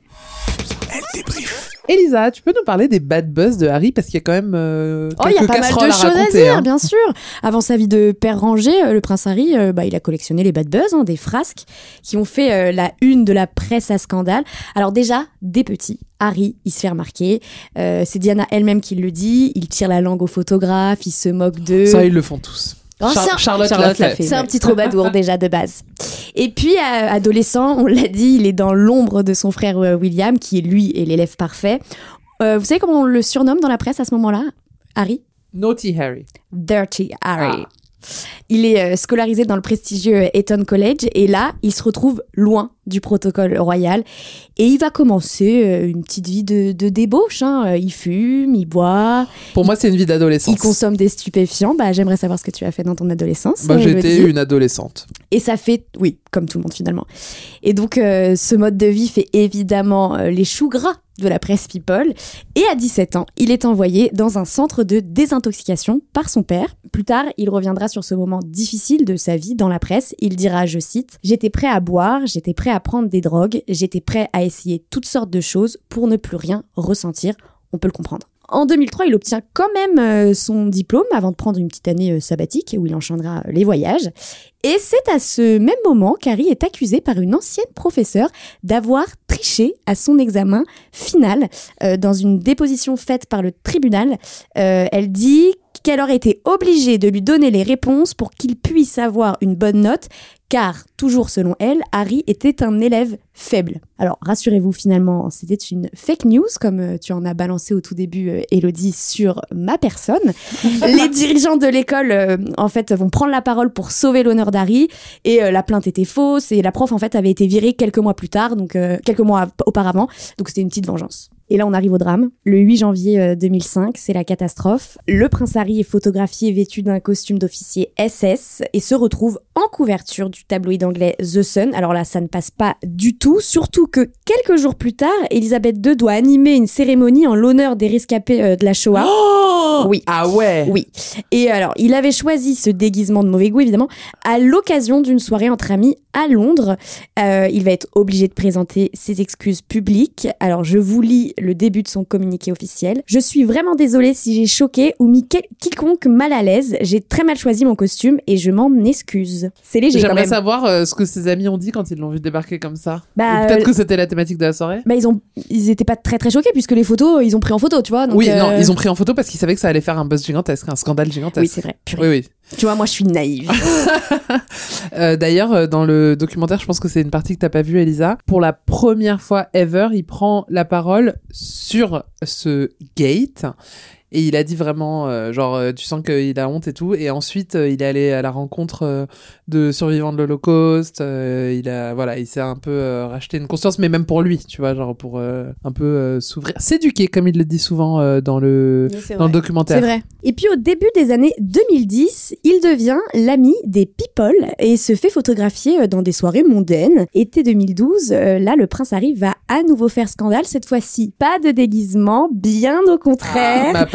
Speaker 3: Elisa, tu peux nous parler des bad buzz de Harry parce qu'il y a quand même euh,
Speaker 8: Oh, il y a
Speaker 3: quelques
Speaker 8: pas mal de choses à dire,
Speaker 3: hein.
Speaker 8: bien sûr. Avant sa vie de père rangé, euh, le prince Harry, euh, bah, il a collectionné les bad buzz, hein, des frasques qui ont fait euh, la une de la presse à scandale. Alors déjà, des petits, Harry, il se fait remarquer. Euh, c'est Diana elle-même qui le dit. Il tire la langue aux photographes, il se moque d'eux.
Speaker 3: Ça, ils le font tous.
Speaker 8: Oh,
Speaker 3: Char-
Speaker 8: c'est un-
Speaker 3: Charlotte,
Speaker 4: Charlotte
Speaker 3: l'a fait.
Speaker 8: C'est un petit troubadour [laughs] déjà de base. Et puis, euh, adolescent, on l'a dit, il est dans l'ombre de son frère euh, William, qui lui est l'élève parfait. Euh, vous savez comment on le surnomme dans la presse à ce moment-là Harry?
Speaker 3: Naughty Harry.
Speaker 8: Dirty Harry. Il est euh, scolarisé dans le prestigieux Eton College et là, il se retrouve loin du protocole royal et il va commencer euh, une petite vie de, de débauche. hein. Euh, Il fume, il boit.
Speaker 3: Pour moi, c'est une vie d'adolescence.
Speaker 8: Il consomme des stupéfiants. Bah, j'aimerais savoir ce que tu as fait dans ton adolescence.
Speaker 3: Bah,
Speaker 8: euh,
Speaker 3: j'étais une adolescente.
Speaker 8: Et ça fait, oui, comme tout le monde finalement. Et donc, euh, ce mode de vie fait évidemment euh, les choux gras de la presse People. Et à 17 ans, il est envoyé dans un centre de désintoxication par son père. Plus tard, il reviendra sur ce moment difficile de sa vie dans la presse. Il dira, je cite, J'étais prêt à boire, j'étais prêt prendre des drogues, j'étais prêt à essayer toutes sortes de choses pour ne plus rien ressentir. On peut le comprendre. En 2003, il obtient quand même euh, son diplôme avant de prendre une petite année euh, sabbatique où il enchaînera les voyages. Et c'est à ce même moment qu'Harry est accusé par une ancienne professeure d'avoir triché à son examen final euh, dans une déposition faite par le tribunal. Euh, elle dit qu'elle aurait été obligée de lui donner les réponses pour qu'il puisse avoir une bonne note, car, toujours selon elle, Harry était un élève faible. Alors, rassurez-vous, finalement, c'était une fake news, comme euh, tu en as balancé au tout début, euh, Elodie, sur ma personne. [laughs] Les dirigeants de l'école, euh, en fait, vont prendre la parole pour sauver l'honneur d'Harry, et euh, la plainte était fausse, et la prof, en fait, avait été virée quelques mois plus tard, donc euh, quelques mois auparavant, donc c'était une petite vengeance. Et là, on arrive au drame. Le 8 janvier euh, 2005, c'est la catastrophe. Le prince Harry est photographié vêtu d'un costume d'officier SS et se retrouve en couverture du tabloïd anglais The Sun. Alors là, ça ne passe pas du tout, surtout que quelques jours plus tard, Elisabeth II doit animer une cérémonie en l'honneur des rescapés euh, de la Shoah. Oui.
Speaker 3: Ah ouais
Speaker 8: Oui. Et alors, il avait choisi ce déguisement de mauvais goût, évidemment, à l'occasion d'une soirée entre amis à Londres. Euh, il va être obligé de présenter ses excuses publiques. Alors, je vous lis le début de son communiqué officiel. Je suis vraiment désolée si j'ai choqué ou mis quel- quiconque mal à l'aise. J'ai très mal choisi mon costume et je m'en excuse. C'est léger quand
Speaker 3: J'aimerais
Speaker 8: même.
Speaker 3: savoir euh, ce que ses amis ont dit quand ils l'ont vu débarquer comme ça.
Speaker 8: Bah,
Speaker 3: Peut-être
Speaker 8: euh,
Speaker 3: que c'était la thématique de la soirée.
Speaker 8: Bah, ils ont, ils étaient pas très très choqués puisque les photos, ils ont pris en photo, tu vois. donc,
Speaker 3: oui, non, ils ont pris en photo parce qu'ils savaient que ça allait faire un buzz gigantesque, un scandale gigantesque.
Speaker 8: Oui, c'est vrai.
Speaker 3: Oui, oui.
Speaker 8: Tu vois, moi, je suis naïve. [laughs]
Speaker 3: Euh, D'ailleurs, euh, dans le documentaire, je pense que c'est une partie que t'as pas vue, Elisa. Pour la première fois ever, il prend la parole sur ce gate. Et il a dit vraiment, euh, genre, euh, tu sens qu'il a honte et tout. Et ensuite, euh, il est allé à la rencontre euh, de survivants de l'Holocauste. euh, il a, voilà, il s'est un peu euh, racheté une conscience, mais même pour lui, tu vois, genre pour euh, un peu euh, s'ouvrir, s'éduquer, comme il le dit souvent euh, dans le
Speaker 8: Oui,
Speaker 3: dans le documentaire.
Speaker 8: C'est vrai. Et puis au début des années 2010, il devient l'ami des people et se fait photographier dans des soirées mondaines. Été 2012, euh, là, le prince Harry va à nouveau faire scandale. Cette fois-ci, pas de déguisement, bien au contraire.
Speaker 3: Ah,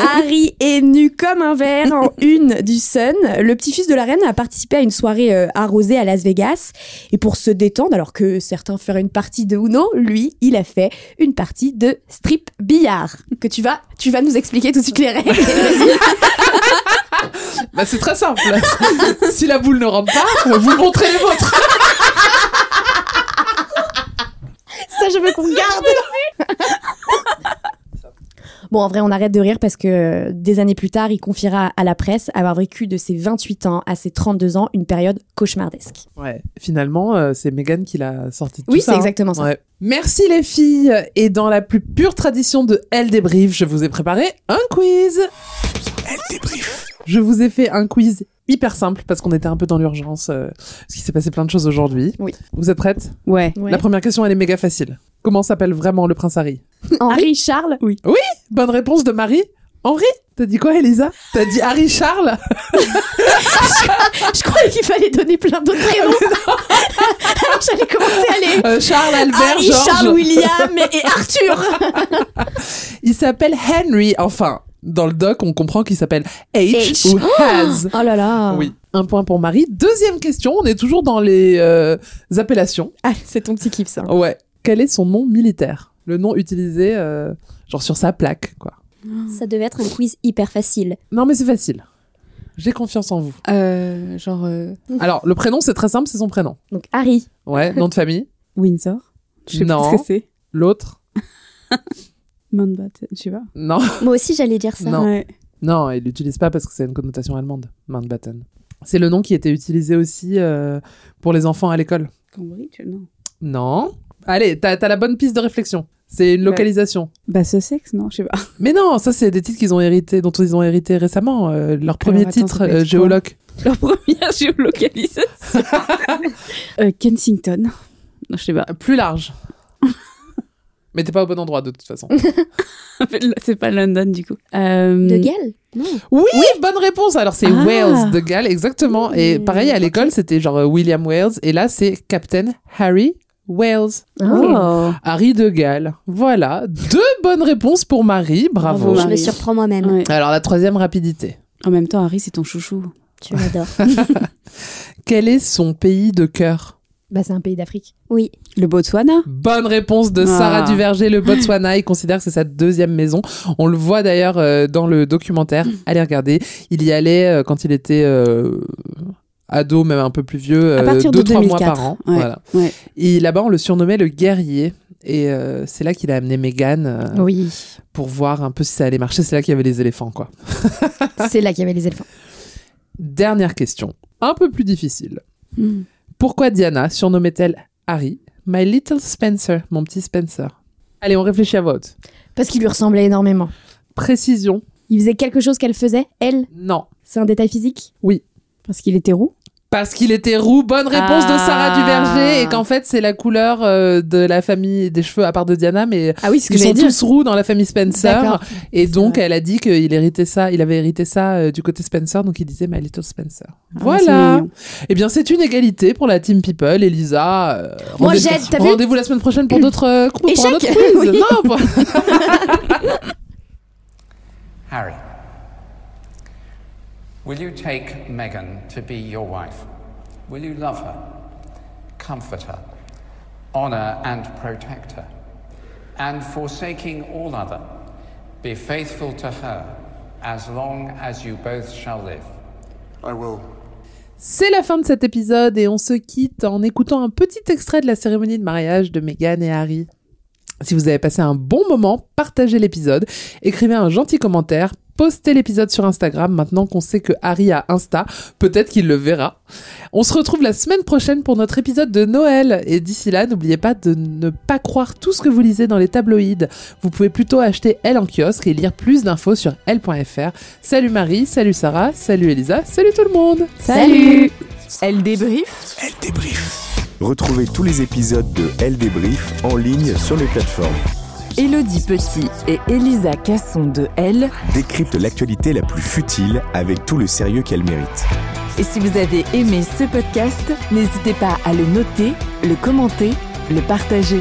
Speaker 8: Harry est nu comme un verre en [laughs] une du Sun. Le petit-fils de la reine a participé à une soirée euh, arrosée à Las Vegas. Et pour se détendre, alors que certains feraient une partie de Uno, lui, il a fait une partie de strip billard. Que tu vas, tu vas nous expliquer tout de suite les règles. [laughs]
Speaker 3: Bah, c'est très simple. [laughs] si la boule ne rentre pas, vous montrez les vôtres.
Speaker 8: Ça, je veux qu'on garde. Bon, en vrai, on arrête de rire parce que euh, des années plus tard, il confiera à la presse avoir vécu de ses 28 ans à ses 32 ans une période cauchemardesque.
Speaker 3: Ouais, finalement, euh, c'est Megan qui l'a sorti de
Speaker 8: Oui,
Speaker 3: tout ça,
Speaker 8: c'est
Speaker 3: hein.
Speaker 8: exactement ça.
Speaker 3: Ouais. Merci les filles. Et dans la plus pure tradition de Elle débrief, je vous ai préparé un quiz.
Speaker 2: Elle débrief.
Speaker 3: Je vous ai fait un quiz hyper simple parce qu'on était un peu dans l'urgence, euh, parce qu'il s'est passé plein de choses aujourd'hui.
Speaker 8: Oui.
Speaker 3: Vous êtes prêtes
Speaker 4: Ouais.
Speaker 3: La première question, elle est méga facile. Comment s'appelle vraiment le prince Harry?
Speaker 8: Henri Charles?
Speaker 4: Oui.
Speaker 3: Oui, bonne réponse de Marie. Henri T'as dit quoi, Elisa? T'as dit Harry Charles? [laughs] [laughs]
Speaker 8: Je croyais qu'il fallait donner plein d'autres prénoms. Alors [laughs] j'allais commencer à aller.
Speaker 3: Euh, Charles, Albert,
Speaker 8: Harry,
Speaker 3: Georges.
Speaker 8: Charles, William et, et Arthur.
Speaker 3: Il s'appelle Henry. Enfin, dans le doc, on comprend qu'il s'appelle H,
Speaker 8: H.
Speaker 3: ou Has.
Speaker 8: Oh là là.
Speaker 3: Oui. Un point pour Marie. Deuxième question, on est toujours dans les euh, appellations.
Speaker 8: Ah, c'est ton petit kiff ça.
Speaker 3: Ouais. Quel est son nom militaire? Le nom utilisé, euh, genre sur sa plaque, quoi.
Speaker 7: Ça devait être un quiz hyper facile.
Speaker 3: Non, mais c'est facile. J'ai confiance en vous.
Speaker 4: Euh, genre euh,
Speaker 3: Alors, le prénom, c'est très simple, c'est son prénom.
Speaker 8: Donc Harry.
Speaker 3: Ouais, nom de famille?
Speaker 4: Windsor. Je sais
Speaker 3: Non.
Speaker 4: pas ce que c'est.
Speaker 3: L'autre? [laughs]
Speaker 4: Mountbatten, je sais pas.
Speaker 3: Non.
Speaker 7: Moi aussi, j'allais dire ça.
Speaker 3: Non.
Speaker 4: Ouais.
Speaker 3: Non, il l'utilise pas parce que c'est une connotation allemande, Mountbatten. C'est le nom qui était utilisé aussi euh, pour les enfants à l'école.
Speaker 4: Cambridge, non.
Speaker 3: Non. Allez, t'as as la bonne piste de réflexion. C'est une localisation.
Speaker 4: Bah, Sussex, non, je sais pas. [laughs]
Speaker 3: Mais non, ça c'est des titres qu'ils ont hérité, dont ils ont hérité récemment. euh, leur premier
Speaker 4: attends,
Speaker 3: titre,
Speaker 4: être
Speaker 3: euh, géologue.
Speaker 4: Leur première [laughs] géolocalisation. [laughs] euh, Kensington. Non, je sais pas.
Speaker 3: Plus large. Mais t'es pas au bon endroit de toute façon. [laughs]
Speaker 4: c'est pas London du coup. Euh...
Speaker 7: De Galles Non.
Speaker 3: Oui, bonne réponse. Alors c'est
Speaker 4: Ah.
Speaker 3: Wales de Galles, exactement. Et pareil à l'école, c'était genre euh, William Wales. Et là, c'est Captain Harry Wales.
Speaker 4: Oh.
Speaker 3: Harry de Galles. Voilà, deux bonnes réponses pour Marie. Bravo.
Speaker 4: Bravo,
Speaker 7: Je me
Speaker 4: Marie.
Speaker 7: surprends moi-même.
Speaker 4: Ouais.
Speaker 3: Alors la troisième rapidité.
Speaker 4: En même temps, Harry, c'est ton chouchou.
Speaker 7: Tu l'adores. [laughs]
Speaker 3: Quel est son pays de cœur?
Speaker 8: Bah, c'est un pays d'Afrique.
Speaker 7: oui.
Speaker 4: Le Botswana
Speaker 3: Bonne réponse de Sarah
Speaker 4: Ah.
Speaker 3: Duverger, le Botswana. Il considère que c'est sa deuxième maison. On le voit d'ailleurs euh, dans le documentaire. Allez regarder. Il y allait euh, quand il était euh, ado, même un peu plus vieux,
Speaker 4: À partir
Speaker 3: deux
Speaker 4: de
Speaker 3: trois mois
Speaker 4: 2004.
Speaker 3: par an.
Speaker 4: Ouais,
Speaker 3: Voilà.
Speaker 4: ouais.
Speaker 3: Et là-bas, on le surnommait le guerrier. Et euh, c'est là qu'il a amené Meghan euh,
Speaker 8: Oui.
Speaker 3: pour voir un peu si ça allait marcher. C'est là qu'il y avait les éléphants, quoi.
Speaker 8: c'est là qu'il y avait les éléphants.
Speaker 3: Dernière question, un peu plus difficile.
Speaker 4: Hmm.
Speaker 3: Pourquoi Diana surnommait-elle Harry? My Little Spencer, mon petit Spencer Allez, on réfléchit à voix haute.
Speaker 8: Parce qu'il lui ressemblait énormément.
Speaker 3: Précision,
Speaker 8: Il faisait quelque chose qu'elle faisait, elle?
Speaker 3: Non.
Speaker 8: C'est un détail physique?
Speaker 3: Oui.
Speaker 4: Parce qu'il était roux?
Speaker 3: Parce qu'il était roux. Bonne réponse de Sarah
Speaker 4: Ah.
Speaker 3: Duverger. Et qu'en fait, c'est la couleur euh, de la famille des cheveux à part de Diana, mais
Speaker 8: Ah oui, ce que
Speaker 3: ils sont tous roux dans la famille Spencer. Et donc, elle a dit qu'il héritait ça, il avait hérité ça euh, du côté Spencer, donc il disait My Little Spencer.
Speaker 4: Ah,
Speaker 3: voilà. Eh bien, c'est une égalité pour la Team People. Elisa, euh,
Speaker 8: Moi,
Speaker 3: rendez- rendez-vous la semaine prochaine pour [clears throat] d'autres euh, pour un
Speaker 8: Échec.
Speaker 3: autre quiz. [laughs]
Speaker 8: Oui.
Speaker 3: Non, pour- [laughs] [laughs]
Speaker 12: Harry, will you take Meghan to be your wife? Will you love her, comfort her, honour and protect her, and forsaking all other, be faithful to her as long as you both shall live?
Speaker 5: I will.
Speaker 3: C'est la fin de cet épisode et on se quitte en écoutant un petit extrait de la cérémonie de mariage de Meghan et Harry. Si vous avez passé un bon moment, partagez l'épisode, écrivez un gentil commentaire, postez l'épisode sur Instagram maintenant qu'on sait que Harry a Insta, peut-être qu'il le verra. On se retrouve la semaine prochaine pour notre épisode de Noël et d'ici là, n'oubliez pas de ne pas croire tout ce que vous lisez dans les tabloïds. Vous pouvez plutôt acheter Elle en kiosque et lire plus d'infos sur elle.fr. Salut Marie, salut Sarah, salut Elisa, salut tout le monde.
Speaker 1: Salut Elle débrief
Speaker 2: Elle débrief.
Speaker 13: Retrouvez tous les épisodes de Elle débrief en ligne sur les plateformes.
Speaker 1: Elodie Petit et Elisa Casson de Elle.
Speaker 13: Décrypte l'actualité la plus futile avec tout le sérieux qu'elle mérite.
Speaker 1: Et si vous avez aimé ce podcast, n'hésitez pas à le noter, le commenter, le partager.